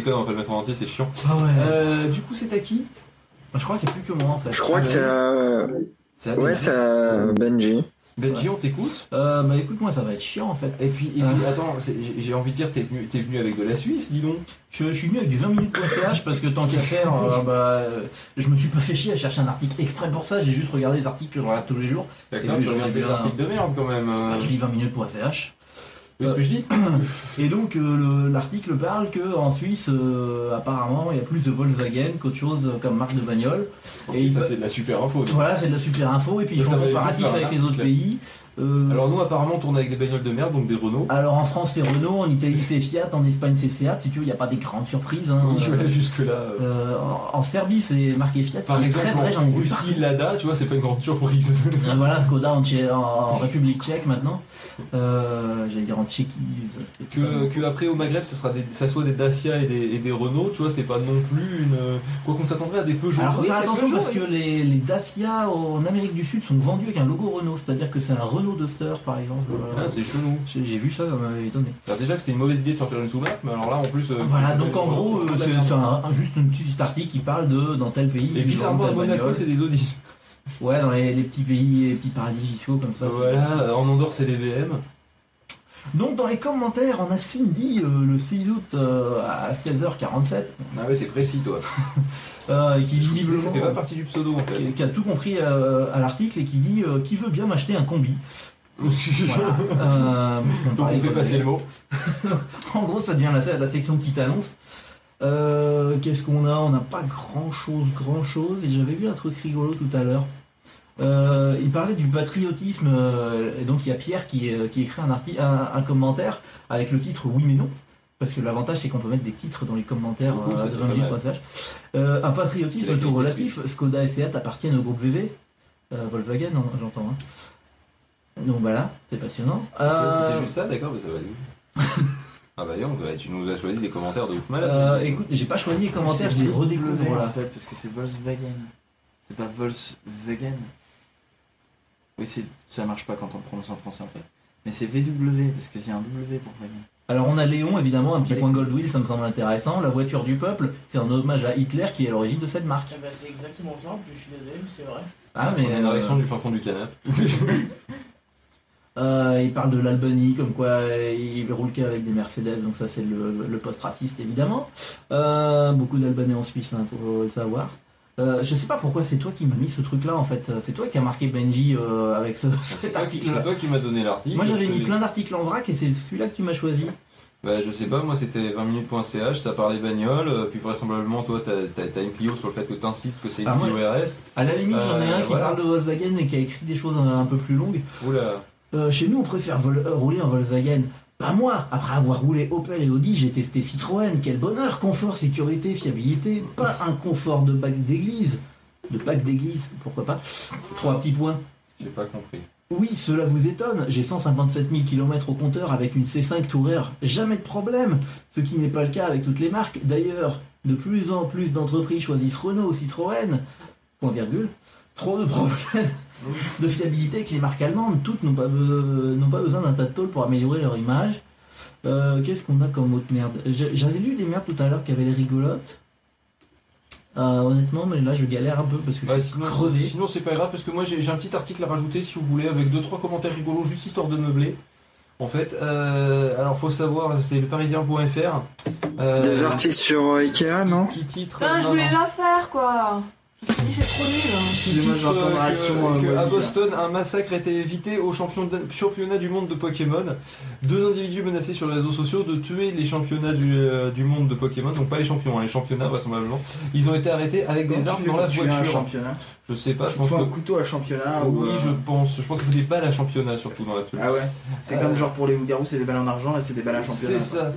Déconne, on va pas le mettre en entier, c'est chiant. Ah ouais. Euh, du coup, c'est à qui? Bah, je crois qu'il n'y a plus que moi en fait. Je crois que c'est à... C'est à Ouais, c'est à Benji. Benji, on t'écoute? Euh, bah écoute, moi ça va être chiant en fait. Et puis, et puis Ah. attends, j'ai envie de dire, t'es venu, t'es venu avec de la Suisse, dis donc. Je, je suis venu avec du 20 minutes.ch parce que tant qu'à faire, euh, bah, euh, je me suis pas fait chier à chercher un article exprès pour ça, j'ai juste regardé les articles que je regarde tous les jours. D'accord, tu je des regarde bien. articles de merde quand même. euh. Bah, je lis 20 minutes.ch. Ce que je dis Et donc euh, le- l'article parle que en Suisse, euh, apparemment, il y a plus de Volkswagen qu'autre chose comme marque de bagnole. Et ça, c'est de la super info. Voilà, c'est de la super info et puis ils font comparatif un avec les autres pays. Euh, Alors, nous, apparemment, on tourne avec des bagnoles de merde, donc des Renault. alors en France c'est Renault, en Italie c'est Fiat, en Espagne c'est Seat. Si tu veux, il n'y a pas des grandes surprises. hein. Oui, je vais aller jusque-là. euh. En, en Serbie c'est marqué Fiat. Par c'est exemple, très vrai, j'en ai en vu Russie, Lada, tu vois, c'est pas une grande surprise. Euh, Voilà, Skoda en, Tché- en République tchèque maintenant. Euh, J'allais dire en Tchéquie. que, que après au Maghreb, ça, sera des, ça soit des Dacia et des, et des Renault, tu vois, c'est pas non plus une. Quoi qu'on s'attendrait à des Peugeot. Alors Oui, faire attention Peugeot, parce que les, les Dacia en Amérique du Sud sont vendus avec un logo Renault, c'est-à-dire que c'est un Renault Duster par exemple. Ah, c'est chelou. J'ai j'ai vu ça, ça m'avait étonné. Alors déjà que c'était une mauvaise idée de sortir une sous-marque, mais alors là en plus. euh, Voilà, donc en gros, euh, c'est un, un- juste une petite article qui parle de dans tel pays. Et bizarrement, à Monaco, c'est des Audi. Ouais, dans les, les petits pays, les petits paradis fiscaux comme ça. Voilà, euh, en Andorre, c'est des BM. Donc dans les commentaires, on a Cindy euh, le 6 août euh, à 16h47 Ah ouais, t'es précis, toi. euh, qui visiblement fait pas partie du pseudo, en fait. qui, qui a tout compris euh, à l'article et qui dit qui veut bien m'acheter un combi. Voilà. On Donc on fait passer le mot. En gros, ça devient la, la section petite annonce. Qu'est-ce qu'on a? On n'a pas grand chose, grand chose. Et j'avais vu un truc rigolo tout à l'heure. Euh, il parlait du patriotisme. euh, et donc il y a Pierre qui, euh, qui écrit un, arti- un, un commentaire avec le titre Oui mais non. Parce que l'avantage c'est qu'on peut mettre des titres dans les commentaires euh, ça, de c'est 20 pas minutes mal. passage. Euh, un patriotisme tout relatif. Skoda et Seat appartiennent au groupe VV. Euh, Volkswagen, hein, j'entends. hein. Donc voilà, c'est passionnant. Euh, C'était juste ça, d'accord, mais ça va aller. Ah bah non, bah, tu nous as choisi des commentaires de ouf malade. euh, écoute, j'ai pas choisi les commentaires, je les redécouvre en fait, parce que c'est Volkswagen. C'est pas Volkswagen. Oui, ça marche pas quand on le prononce en français en fait. Mais c'est VW, parce que c'est un W pour Wagen. Alors on a Léon évidemment, un petit point Goldwheel, ça me semble intéressant. La voiture du peuple, c'est un hommage à Hitler qui est à l'origine de cette marque. Eh ben, c'est exactement ça, en plus je suis désolé, mais c'est vrai. Ah mais en direction euh, du fin fond du canapé. euh, il parle de l'Albanie, comme quoi il roule qu'avec des Mercedes, donc ça c'est le, le post-raciste évidemment. Euh, beaucoup d'Albanais en Suisse, hein, faut le savoir. Euh, je sais pas pourquoi c'est toi qui m'as mis ce truc là en fait. C'est toi qui as marqué Benji euh, avec ce, cet article c'est toi qui m'as donné l'article. Moi j'avais mis plein d'articles en vrac et c'est celui-là que tu m'as choisi. Bah, je sais pas, moi c'était 20 minutes.ch, ça parlait bagnole, euh, puis vraisemblablement toi t'as une Clio sur le fait que t'insistes que c'est une Ah, Clio RS. À la limite, j'en ai un qui voilà. parle de Volkswagen et qui a écrit des choses un, un peu plus longues. Oula. Euh, chez nous, on préfère rouler en Volkswagen. Pas moi. Après avoir roulé Opel et Audi, j'ai testé Citroën. Quel bonheur, confort, sécurité, fiabilité. Pas un confort de bac d'église. De bac d'église, pourquoi pas. Trois petits points. J'ai pas compris. Oui, cela vous étonne. J'ai 157 000 km au compteur avec une C5 Tourer. Jamais de problème. Ce qui n'est pas le cas avec toutes les marques. D'ailleurs, de plus en plus d'entreprises choisissent Renault ou Citroën. Point virgule. Trop de problèmes de fiabilité que les marques allemandes, toutes n'ont pas, be- n'ont pas besoin d'un tas de tôle pour améliorer leur image. Euh, Qu'est-ce qu'on a comme autre merde? J'avais lu des merdes tout à l'heure qui avaient les rigolotes. Euh, honnêtement, mais là je galère un peu parce que Bah, je suis sinon, crevé. sinon c'est pas grave parce que moi j'ai j'ai un petit article à rajouter si vous voulez avec deux trois commentaires rigolos juste histoire de meubler. En fait, euh, alors faut savoir, c'est le parisien.fr. Euh, Des articles sur Ikea, non? qui titre. Putain, je non, voulais non. la faire quoi. C'est trop nul. hein. Excusez-moi, euh, réaction. euh, à moisie, là. Boston, un massacre a été évité au championnat du monde de Pokémon. Deux individus menacés sur les réseaux sociaux de tuer les championnats du, euh, du monde de Pokémon, donc pas les champions, hein, les championnats vraisemblablement. Ils ont été arrêtés avec des armes dans la tuer un voiture. championnat. Je sais pas, je Il pense faut un couteau à championnat ou. Oui, euh, je pense. Je pense qu'il faut des balles à championnat surtout dans l'absolu. Ah ouais C'est Euh, comme genre pour les loups-garous, c'est des balles en argent, là c'est des balles à championnat. C'est ça.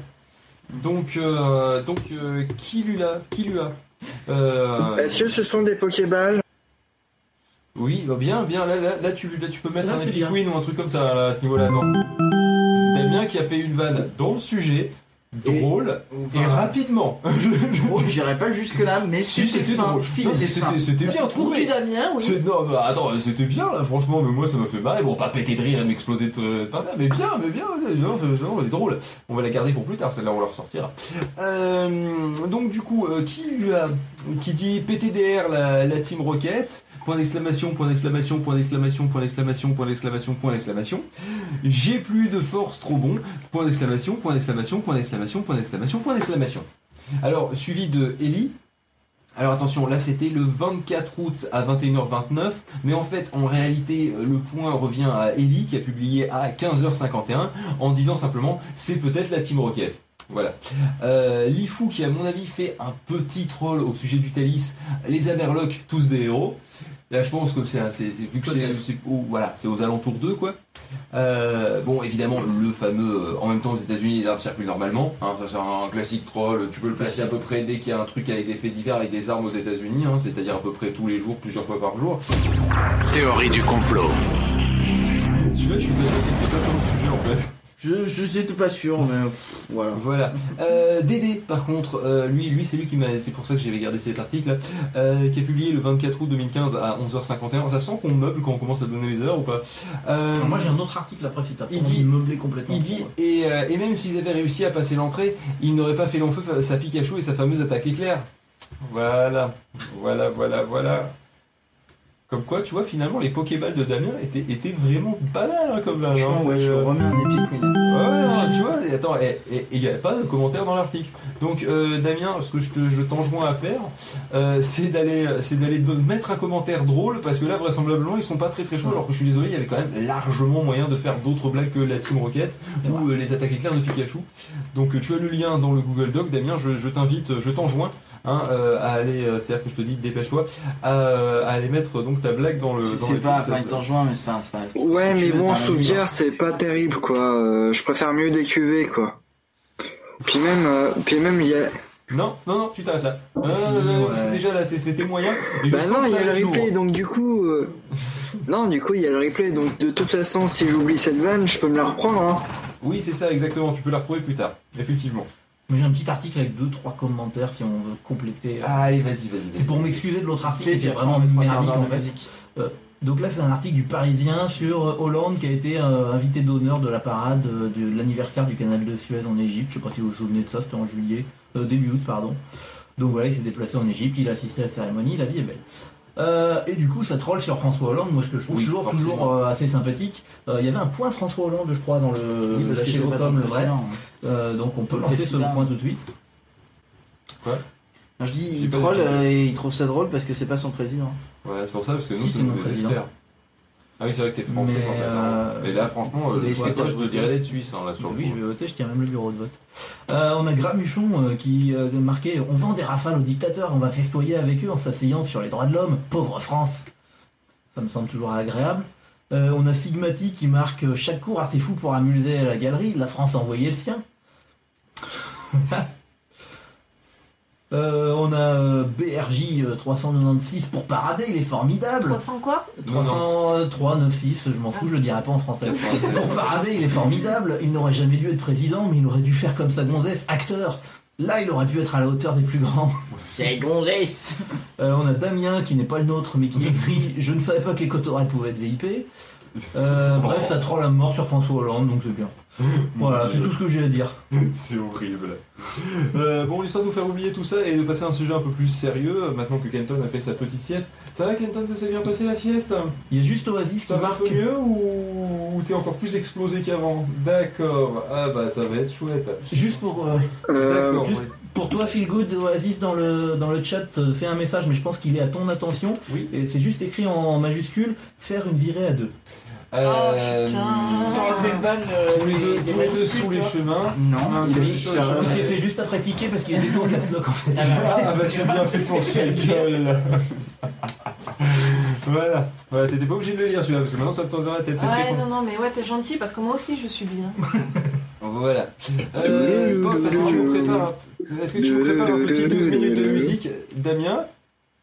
Donc, euh, donc euh, qui Euh, Est-ce que ce sont des Pokéballs Oui, bah bien, bien. Là, là, là, tu, là, tu peux mettre Là, un Epic. Queen ou un truc comme ça là, à ce niveau-là. Damien qui a fait une vanne dans le sujet, drôle et rapidement. drôle, j'irais pas jusque-là, mais si, c'était drôle. Si, Non, c'était bien Pour trouvé. tu Damien, oui. Non, bah, attends, c'était bien là, franchement, mais moi ça m'a fait marrer. Bon, pas péter de rire et m'exploser de par là, mais bien, mais bien, genre, elle est drôle. On va la garder pour plus tard, celle-là, on la ressortira. Euh, donc, du coup, euh, qui lui a. Qui dit PTDR, la, la Team Rocket? Point d'exclamation, point d'exclamation, point d'exclamation, point d'exclamation, point d'exclamation, point d'exclamation. J'ai plus de force, trop bon. Point d'exclamation, point d'exclamation, point d'exclamation, point d'exclamation, point d'exclamation. Alors, suivi de Ellie, alors attention, là c'était le 24 août à 21h29, mais en fait en réalité euh, le point revient à Ellie qui a publié à 15h51 en disant simplement c'est peut-être la Team Rocket. Voilà. Euh, Lifu qui à mon avis fait un petit troll au sujet du Thalys, les Amerlocs tous des héros. Là je pense que c'est un- c'est c'est- vu que c'est voilà c'est aux alentours d'eux quoi. Euh, bon évidemment le fameux euh, en même temps aux États-Unis les armes circulent normalement. Hein, ça c'est un classique troll. Tu peux le placer à peu près dès qu'il y a un truc avec des faits divers avec des armes aux États-Unis, hein, c'est-à-dire à peu près tous les jours, plusieurs fois par jour. Théorie du complot. Celui-là je suis pas sûr qu'il pas le sujet en fait. Je, je sais pas sûr, mais pff, voilà. Voilà. Euh, Dédé, par contre, euh, lui, lui c'est lui qui m'a. C'est pour ça que j'avais gardé cet article, euh, qui a publié le 24 août 2015 à 11h51. Ça sent qu'on meuble quand on commence à donner les heures ou pas? Euh, moi j'ai un autre article après si t'as pas dit- meubler complètement. Il dit, et, euh, et même s'ils avaient réussi à passer l'entrée, ils n'auraient pas fait long feu sa Pikachu et sa fameuse attaque éclair. Voilà, voilà, voilà, voilà. Comme quoi, tu vois, finalement, les Pokéballs de Damien étaient, étaient vraiment pas mal, hein, comme là. Franchement, ouais, je remets un Epic Queen. Ouais, non, tu vois, et attends, et il n'y a pas de commentaire dans l'article. Donc, euh, Damien, ce que je, te, je t'enjoins à faire, euh, c'est d'aller, c'est d'aller mettre un commentaire drôle, parce que là, vraisemblablement, ils sont pas très très chauds, alors que je suis désolé, il y avait quand même largement moyen de faire d'autres blagues que la Team Rocket ou euh, les attaques éclairs de Pikachu. Donc, euh, tu as le lien dans le Google Doc, Damien, je, je t'invite, je t'enjoins. Hein, euh, à aller, euh, c'est-à-dire que je te dis dépêche-toi, à, à aller mettre donc ta blague dans le. C'est dans c'est pas, pas une t'enjoint, mais c'est pas, pas. Ouais, si tu mais bon, bière, c'est pas terrible, quoi. Euh, je préfère mieux des cuvées, quoi. Puis même, euh, puis même, il y a... Non, non, non, tu t'arrêtes là. Non, non, non, fini, non, ouais. déjà là, c'est- c'était moyen. Et je Bah non, il y a le replay, donc du coup... euh, Non, du coup, il y a le replay, donc de toute façon, si j'oublie cette vanne, je peux me la reprendre, hein. Oui, c'est ça, exactement. Tu peux la retrouver plus tard, effectivement. J'ai un petit article avec deux trois commentaires si on veut compléter. Allez, vas-y, vas-y. C'est pour m'excuser de l'autre article qui après, vraiment merdique en fait. musique. Donc là, c'est un article du Parisien sur euh, Hollande qui a été euh, invité d'honneur de la parade euh, de l'anniversaire du canal de Suez en Égypte. Je sais pas si vous vous souvenez de ça, c'était en juillet, euh, début août, pardon. Donc voilà, il s'est déplacé en Égypte, il a assisté à la cérémonie, la vie est belle. Euh, et du coup, ça troll sur François Hollande, moi ce que je trouve Oui, toujours, forcément. toujours euh, assez sympathique. Euh, Il y avait un point François Hollande, je crois, dans le Oui, la chez ton le vrai. Euh, donc on peut lancer ce point tout de suite. Non, je dis, il troll euh, et il trouve ça drôle parce que c'est pas son président. Ouais, c'est pour ça, parce que nous, Si, c'est président. experts. Ah oui, c'est vrai que t'es français Mais, quand ça euh. Et là, franchement, euh, les je pas, je te dirais d'être suisse, hein, là, sur Oui, je vais voter, je tiens même le bureau de vote. Euh, on a Gramuchon euh, qui marquait On vend des rafales aux dictateurs, on va festoyer avec eux en s'asseyant sur les droits de l'homme. Pauvre France Ça me semble toujours agréable. On a Sigmati qui marque Chaque cours assez fou pour amuser la galerie, la France a envoyé le sien. Euh, on a euh, BRJ euh, 396 pour parader, il est formidable. 300 quoi? 303, 96, je m'en fous, je le dirai pas en français. Pour parader, il est formidable. Il n'aurait jamais dû être président, mais il aurait dû faire comme sa gonzesse, acteur. Là, il aurait pu être à la hauteur des plus grands. C'est gonzesse Euh, on a Damien qui n'est pas le nôtre, mais qui écrit Je ne savais pas que les cotorets pouvaient être VIP. Euh, bref, ça troll à mort sur François Hollande, donc c'est bien. Voilà, c'est tout ce que j'ai à dire. C'est horrible. Euh, bon, l'histoire de nous faire oublier tout ça et de passer à un sujet un peu plus sérieux, euh, maintenant que Kenton a fait sa petite sieste. Ça va, Kenton, ça s'est bien passé la sieste? Il y a juste Oasis qui Ça un marque. mieux ou, ou t'es encore plus explosé qu'avant? D'accord. Ah bah ça va être chouette. Juste pour, euh, Euh, D'accord. juste oui. Pour toi, Feel Good, Oasis, dans le, dans le chat, euh, fais un message, mais je pense qu'il est à ton attention. Oui. Et c'est juste écrit en majuscule faire une virée à deux. Euh, putain. Ban euh, tous les deux, des tous les deux sous les chemins. Non, Ah, il a s'est fait juste après tiquer parce qu'il était tout en caps lock en fait. Ah bah c'est bien fait pour sa gueule. voilà. Voilà, t'étais pas obligé de le lire celui-là parce que maintenant ça me tourne dans la tête. Ouais, non, non, mais ouais, t'es gentil parce que moi aussi je suis bien. Voilà. Euh, Pof, est-ce que tu nous prépares un- Est-ce que tu nous prépares un petit 12 minutes de musique Damien,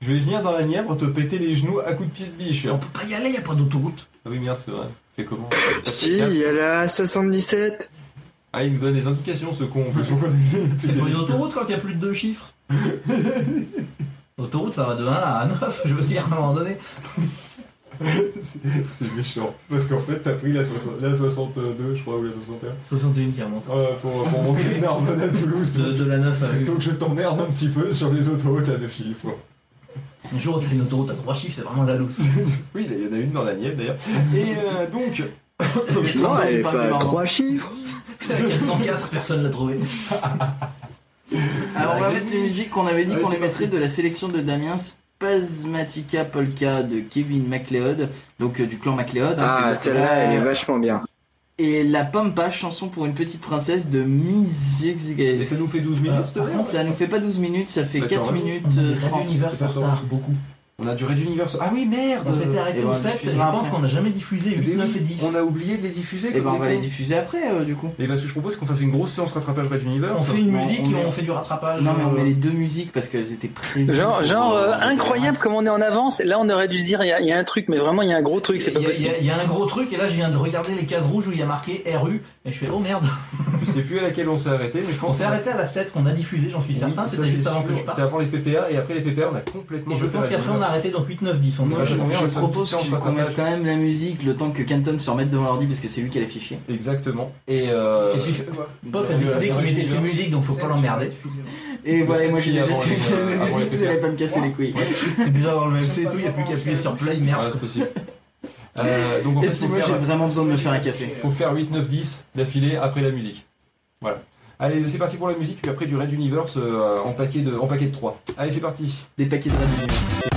je vais venir dans la Nièvre te péter les genoux à coups de pied de biche. On peut pas y aller, y a pas d'autoroute. Ah oui, merde, c'est vrai. Fais comment? Si, il y a la 77. Ah, il nous donne des indications, ce con. C'est pour une autoroute quand il y a plus de deux chiffres. Autoroute, ça va de 1 à 9, je veux dire, à un moment donné. C'est méchant. Parce qu'en fait, t'as pris la, soixante- la 62, je crois, ou la 61, 61 qui remonte. euh, pour, pour monter une Narbonne à Toulouse. De, de la 9 à 8. Donc je t'emmerde un petit peu sur les autoroutes à deux chiffres. Un jour, où t'as une autoroute à 3 chiffres, c'est vraiment la loose. Oui, il y en a une dans la Nièvre d'ailleurs. Et euh, donc, Non, elle est pas à. 3 chiffres. C'est la 404, personne l'a trouvé. Alors on va mettre les musiques qu'on avait dit Ouais, qu'on les mettrait de la sélection de Damien Spasmatica Polka de Kevin MacLeod, donc euh, du clan MacLeod. hein, Ah, celle-là, elle est Euh, vachement bien. Et La Pampa, chanson pour une petite princesse de et Mizigzigaz. ça nous fait 12 Euh, minutes, s'il te plaît Ça nous fait pas 12 minutes, ça fait Bah, tu 4 as raison. minutes On euh, est 30. l'univers beaucoup. On a duré d'univers. Ah oui, merde On s'était arrêté Et ben, au on 7, je pense qu'on n'a jamais diffusé 8, 9 et 10. On a oublié de les diffuser. Et comme ben on va les diffuser après euh, du coup. Et parce que je propose qu'on fasse une grosse séance rattrapage Red Universe. On fait une musique on et met- on fait du rattrapage. Non mais on euh, met les deux musiques parce qu'elles étaient prévues. Genre, genre euh, incroyable comme on est en avance. Là, on aurait dû se dire, il y, a- il y a un truc, mais vraiment, il y a un gros truc, c'est pas Il y, a- il y possible. il y a un gros truc et là je viens de regarder les cases rouges où il y a marqué RU et je fais oh merde. Je sais plus à laquelle on s'est arrêté, mais je pense On s'est arrêté à la 7 qu'on a diffusé, j'en suis certain, c'était c'est juste avant que je. C'était avant les PPA et après les PPA on a complètement. Et je pense qu'après on a Universe. arrêté donc 8, 9, 10. On Moi, je- Je propose qu'on mette quand même la musique le temps que Canton se remette devant l'ordi parce que c'est lui qui a les fichiers. Exactement. Et euh. Pof a décidé qu'il mettait ses musiques donc faut pas l'emmerder. Et voilà, moi j'ai déjà sélectionné les musiques, vous allez pas me casser les couilles. C'est déjà dans le même et tout, il n'y a plus qu'à appuyer sur play, Ouais, merde. c'est possible. Euh, donc en Et fait, puis moi j'ai vraiment besoin de me faire un café. faut faire 8, 9, 10 d'affilée après la musique. Voilà. Allez, c'est parti pour la musique, puis après du Red Universe euh, en, paquet de, en paquet de 3. Allez, c'est parti. Des paquets de radio. Thank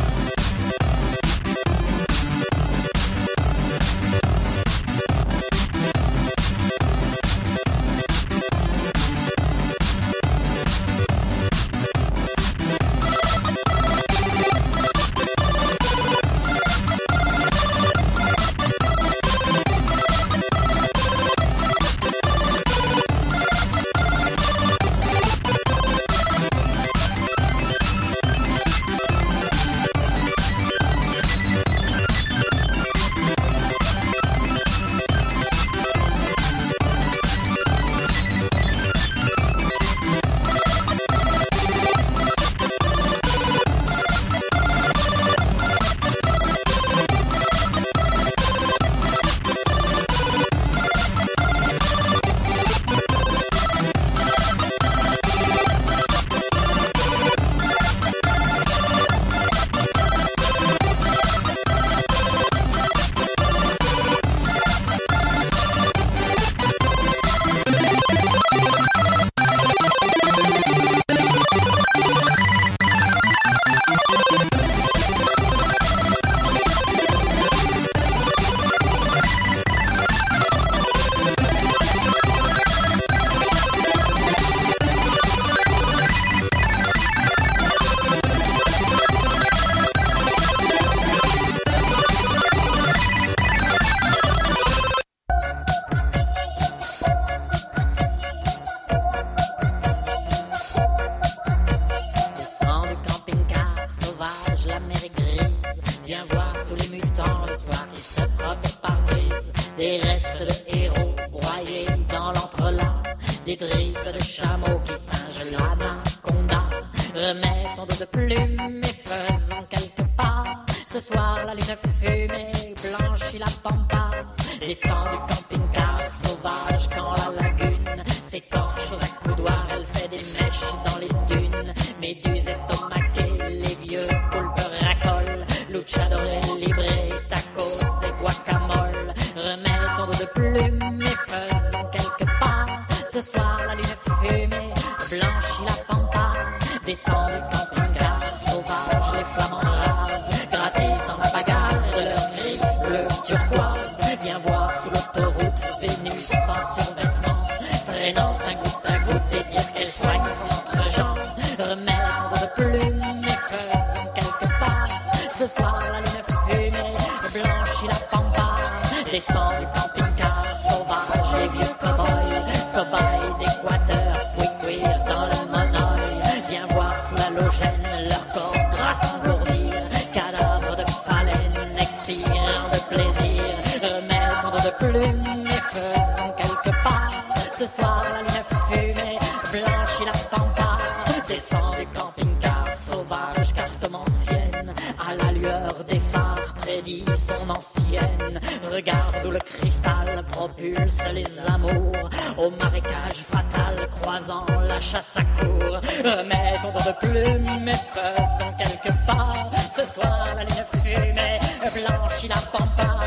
Descend du camping-car sauvage, cartomancienne. À la lueur des phares, prédit son ancienne. Regarde où le cristal propulse les amours. Au marécage fatal, croisant la chasse à cour. Remettons dos de plumes et faisons quelques pas. Ce soir, la lune fumée blanchit la pampa.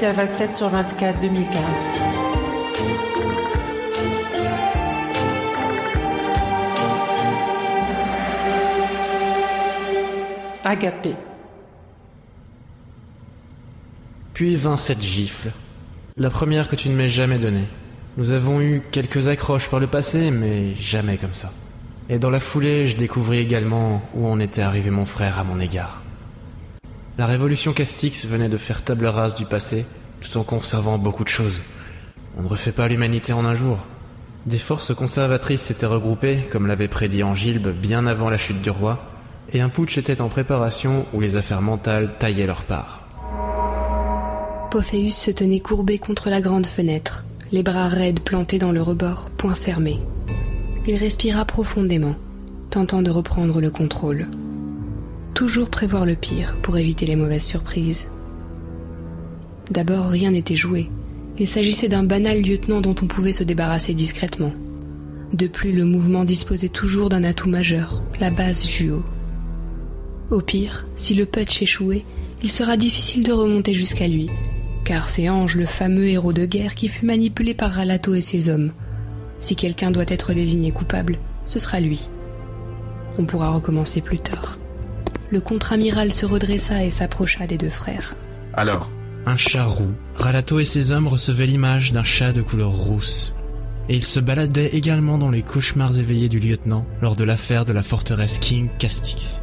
Spécial 27 sur 24 2015. Agapé. Puis vint cette gifle. La première que tu ne m'aies jamais donnée. Nous avons eu quelques accroches par le passé, mais jamais comme ça. Et dans la foulée, je découvris également où en était arrivé mon frère à mon égard. La révolution Castix venait de faire table rase du passé, tout en conservant beaucoup de choses. On ne refait pas l'humanité en un jour. Des forces conservatrices s'étaient regroupées, comme l'avait prédit Angilbe bien avant la chute du roi, et un putsch était en préparation où les affaires mentales taillaient leur part. Pophéus se tenait courbé contre la grande fenêtre, les bras raides plantés dans le rebord, poings fermés. Il respira profondément, tentant de reprendre le contrôle. Toujours prévoir le pire pour éviter les mauvaises surprises. D'abord, rien n'était joué. Il s'agissait d'un banal lieutenant dont on pouvait se débarrasser discrètement. De plus, le mouvement disposait toujours d'un atout majeur, la base Juo. Au pire, si le putsch échouait, il sera difficile de remonter jusqu'à lui, car c'est Ange, le fameux héros de guerre, qui fut manipulé par Ralato et ses hommes. Si quelqu'un doit être désigné coupable, ce sera lui. On pourra recommencer plus tard. Le contre-amiral se redressa et s'approcha des deux frères. Alors Un chat roux. Ralato et ses hommes recevaient l'image d'un chat de couleur rousse. Et ils se baladaient également dans les cauchemars éveillés du lieutenant lors de l'affaire de la forteresse King Castix.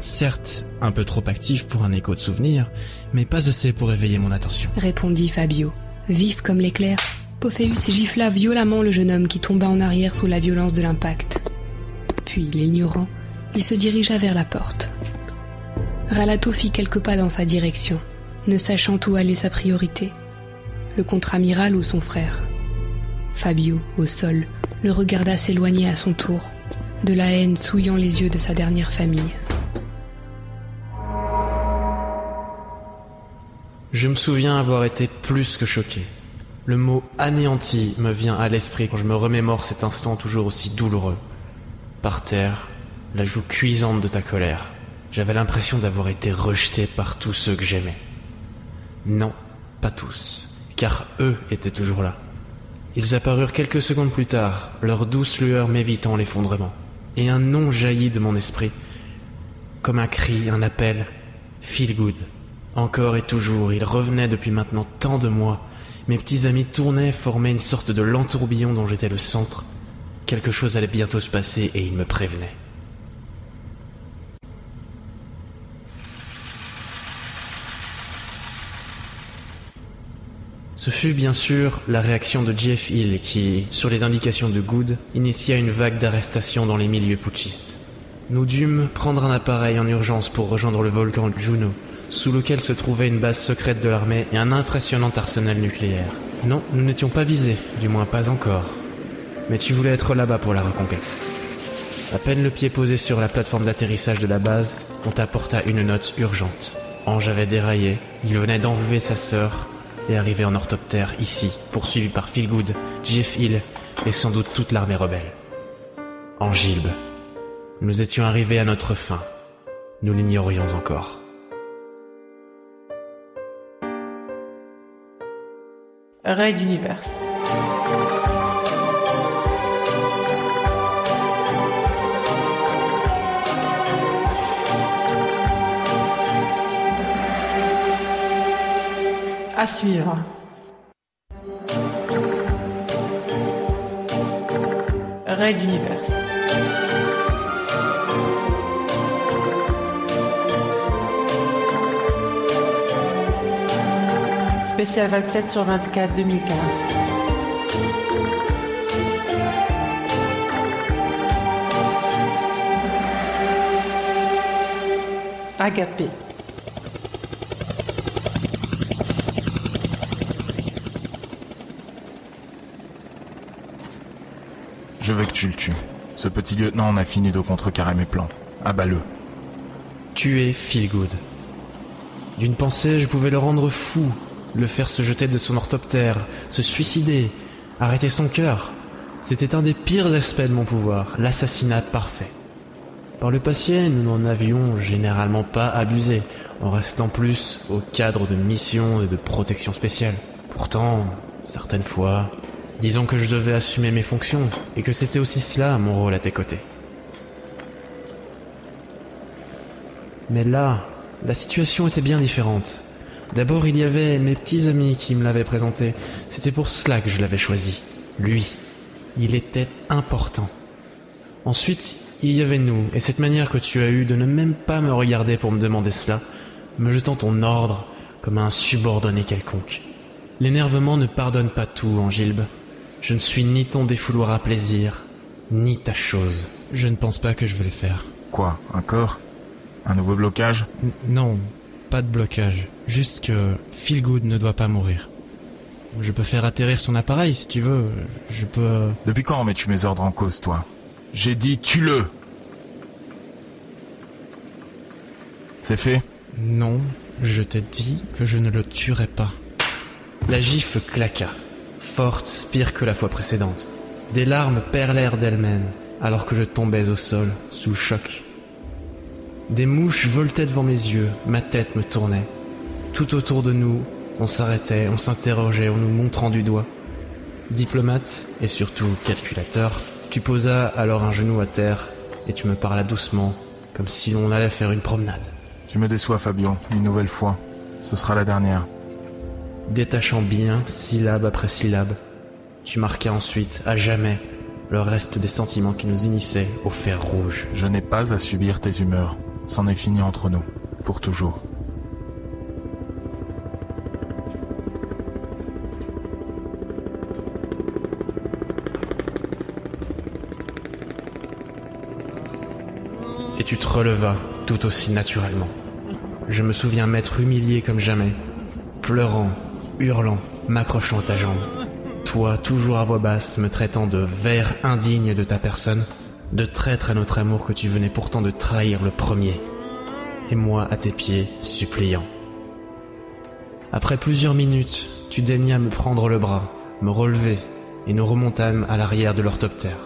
Certes, un peu trop actif pour un écho de souvenir, mais pas assez pour éveiller mon attention. Répondit Fabio. Vif comme l'éclair, Pophéus gifla violemment le jeune homme qui tomba en arrière sous la violence de l'impact. Puis, l'ignorant, il se dirigea vers la porte. Ralato fit quelques pas dans sa direction, ne sachant où allait sa priorité. Le contre-amiral ou son frère. Fabio, au sol, le regarda s'éloigner à son tour, de la haine souillant les yeux de sa dernière famille. Je me souviens avoir été plus que choqué. Le mot anéanti me vient à l'esprit quand je me remémore cet instant toujours aussi douloureux. Par terre, la joue cuisante de ta colère, j'avais l'impression d'avoir été rejeté par tous ceux que j'aimais. Non, pas tous, car eux étaient toujours là. Ils apparurent quelques secondes plus tard, leur douce lueur m'évitant l'effondrement. Et un nom jaillit de mon esprit, comme un cri, un appel, Feel good. Encore et toujours, il revenait depuis maintenant tant de mois. Mes petits amis tournaient, formaient une sorte de lent tourbillon dont j'étais le centre. Quelque chose allait bientôt se passer et ils me prévenaient. Ce fut bien sûr la réaction de Jeff Hill qui, sur les indications de Good, initia une vague d'arrestations dans les milieux putschistes. Nous dûmes prendre un appareil en urgence pour rejoindre le volcan Juno, sous lequel se trouvait une base secrète de l'armée et un impressionnant arsenal nucléaire. Non, nous n'étions pas visés, du moins pas encore. Mais tu voulais être là-bas pour la reconquête. À peine le pied posé sur la plateforme d'atterrissage de la base, on t'apporta une note urgente. Ange avait déraillé, il venait d'enlever sa sœur et arrivait en orthoptère ici, poursuivi par Philgood, Jeff Hill et sans doute toute l'armée rebelle. En Gilbe, nous étions arrivés à notre fin. Nous l'ignorions encore. Raid Universe. À suivre. Raid Universe. Spécial 27 sur 24 2015. Agapé. Je veux que tu le tues. Ce petit lieutenant en a fini de contrecarrer mes plans. Abat-le. Tuer Feelgood. D'une pensée, je pouvais le rendre fou, le faire se jeter de son orthoptère, se suicider, arrêter son cœur. C'était un des pires aspects de mon pouvoir, l'assassinat parfait. Par le passé, nous n'en avions généralement pas abusé, en restant plus au cadre de missions et de protection spéciale. Pourtant, certaines fois, disons que je devais assumer mes fonctions, et que c'était aussi cela mon rôle à tes côtés. Mais là, la situation était bien différente. D'abord, il y avait mes petits amis qui me l'avaient présenté. C'était pour cela que je l'avais choisi. Lui. Il était important. Ensuite, il y avait nous, et cette manière que tu as eue de ne même pas me regarder pour me demander cela, me jetant ton ordre comme un subordonné quelconque. L'énervement ne pardonne pas tout, Angilbe. Je ne suis ni ton défouloir à plaisir, ni ta chose. Je ne pense pas que je vais le faire. Quoi Un corps? Un nouveau blocage? N- non, pas de blocage. Juste que Feelgood ne doit pas mourir. Je peux faire atterrir son appareil si tu veux. Je peux. euh, Depuis quand mets-tu mes ordres en cause, toi? J'ai dit tue-le C'est fait? Non, je t'ai dit que je ne le tuerai pas. La gifle claqua, forte, pire que la fois précédente. Des larmes perlèrent d'elles-mêmes, alors que je tombais au sol, sous le choc. Des mouches voletaient devant mes yeux, ma tête me tournait. Tout autour de nous, on s'arrêtait, on s'interrogeait en nous montrant du doigt. Diplomate, et surtout calculateur, tu posas alors un genou à terre, et tu me parlas doucement, comme si l'on allait faire une promenade. Tu me déçois, Fabio, une nouvelle fois. Ce sera la dernière. Détachant bien, syllabe après syllabe, tu marquas ensuite, à jamais, le reste des sentiments qui nous unissaient au fer rouge. Je n'ai pas à subir tes humeurs. C'en est fini entre nous. Pour toujours. Et tu te relevas, tout aussi naturellement. Je me souviens m'être humilié comme jamais, pleurant, hurlant, m'accrochant à ta jambe. Toi, toujours à voix basse, me traitant de ver indigne de ta personne, de traître à notre amour que tu venais pourtant de trahir le premier. Et moi à tes pieds, suppliant. Après plusieurs minutes, tu daignas me prendre le bras, me relever, et nous remontâmes à l'arrière de l'orthoptère.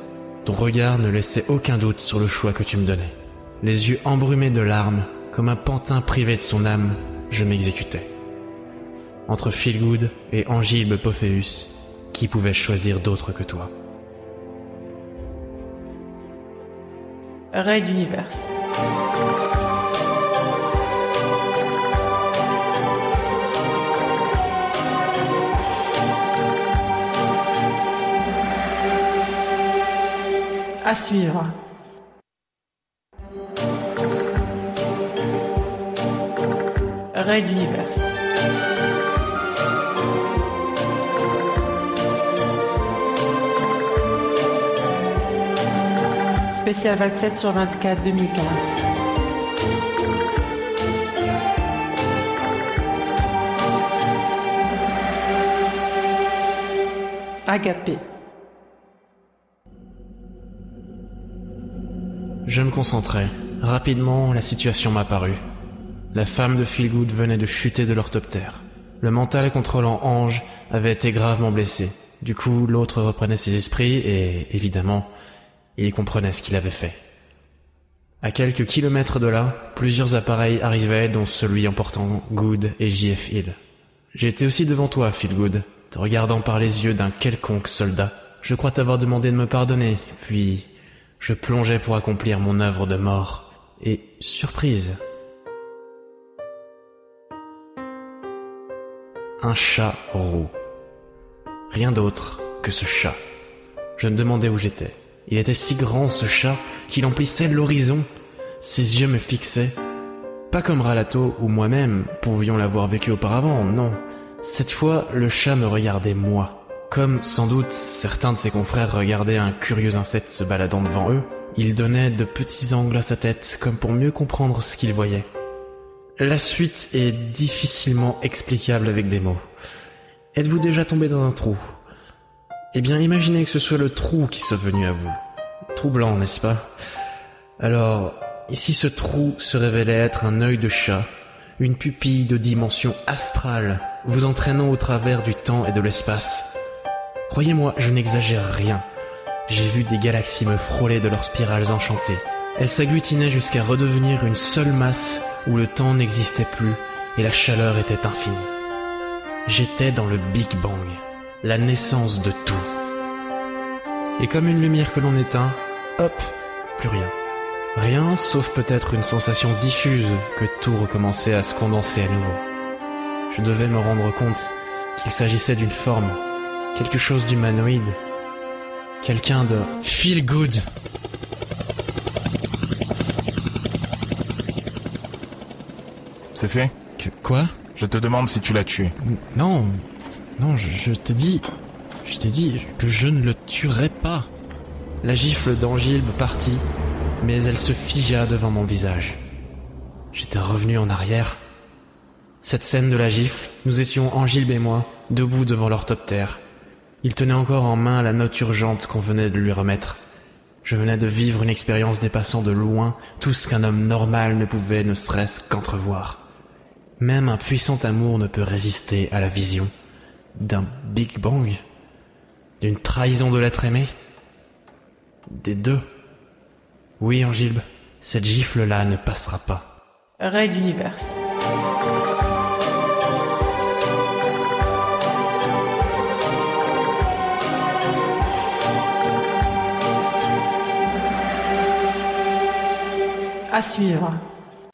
Ton regard ne laissait aucun doute sur le choix que tu me donnais. Les yeux embrumés de larmes, comme un pantin privé de son âme, je m'exécutais. Entre Feelgood et Angilbe Pophéus, qui pouvait choisir d'autre que toi Raid Univers. À suivre. Raid Univers. Spécial 27 sur 24 2015. Agapé. Je me concentrais. Rapidement, la situation m'apparut. La femme de Feelgood venait de chuter de l'orthoptère. Le mental contrôlant Ange avait été gravement blessé. Du coup, l'autre reprenait ses esprits et, évidemment, il comprenait ce qu'il avait fait. À quelques kilomètres de là, plusieurs appareils arrivaient, dont celui emportant Good et JF Hill. J'étais aussi devant toi, Feelgood, te regardant par les yeux d'un quelconque soldat. Je crois t'avoir demandé de me pardonner, puis je plongeais pour accomplir mon œuvre de mort. Et surprise. Un chat roux. Rien d'autre que ce chat. Je me demandais où j'étais. Il était si grand ce chat qu'il emplissait l'horizon. Ses yeux me fixaient. Pas comme Ralato ou moi-même pouvions l'avoir vécu auparavant, non. Cette fois, le chat me regardait moi. Comme sans doute certains de ses confrères regardaient un curieux insecte se baladant devant eux, il donnait de petits angles à sa tête comme pour mieux comprendre ce qu'il voyait. La suite est difficilement explicable avec des mots. Êtes-vous déjà tombé dans un trou? Eh bien, imaginez que ce soit le trou qui soit venu à vous. Troublant, n'est-ce pas? Alors, si ce trou se révélait être un œil de chat, une pupille de dimension astrale, vous entraînant au travers du temps et de l'espace? Croyez-moi, je n'exagère rien. J'ai vu des galaxies me frôler de leurs spirales enchantées. Elles s'agglutinaient jusqu'à redevenir une seule masse où le temps n'existait plus et la chaleur était infinie. J'étais dans le Big Bang, la naissance de tout. Et comme une lumière que l'on éteint, hop, plus rien. Rien sauf peut-être une sensation diffuse que tout recommençait à se condenser à nouveau. Je devais me rendre compte qu'il s'agissait d'une forme, quelque chose d'humanoïde, quelqu'un de feel good. C'est fait? Que quoi? Je te demande si tu l'as tué. Non, non, je, t'ai dit, je t'ai dit que je ne le tuerais pas. La gifle d'Angilbe partit, mais elle se figea devant mon visage. J'étais revenu en arrière. Cette scène de la gifle, nous étions Angilbe et moi, debout devant l'orthoptère. Il tenait encore en main la note urgente qu'on venait de lui remettre. Je venais de vivre une expérience dépassant de loin tout ce qu'un homme normal ne pouvait ne serait-ce qu'entrevoir. Même un puissant amour ne peut résister à la vision d'un Big Bang, d'une trahison de l'être aimé, des deux. Oui, Angilbe, cette gifle-là ne passera pas. Raid Univers. À suivre.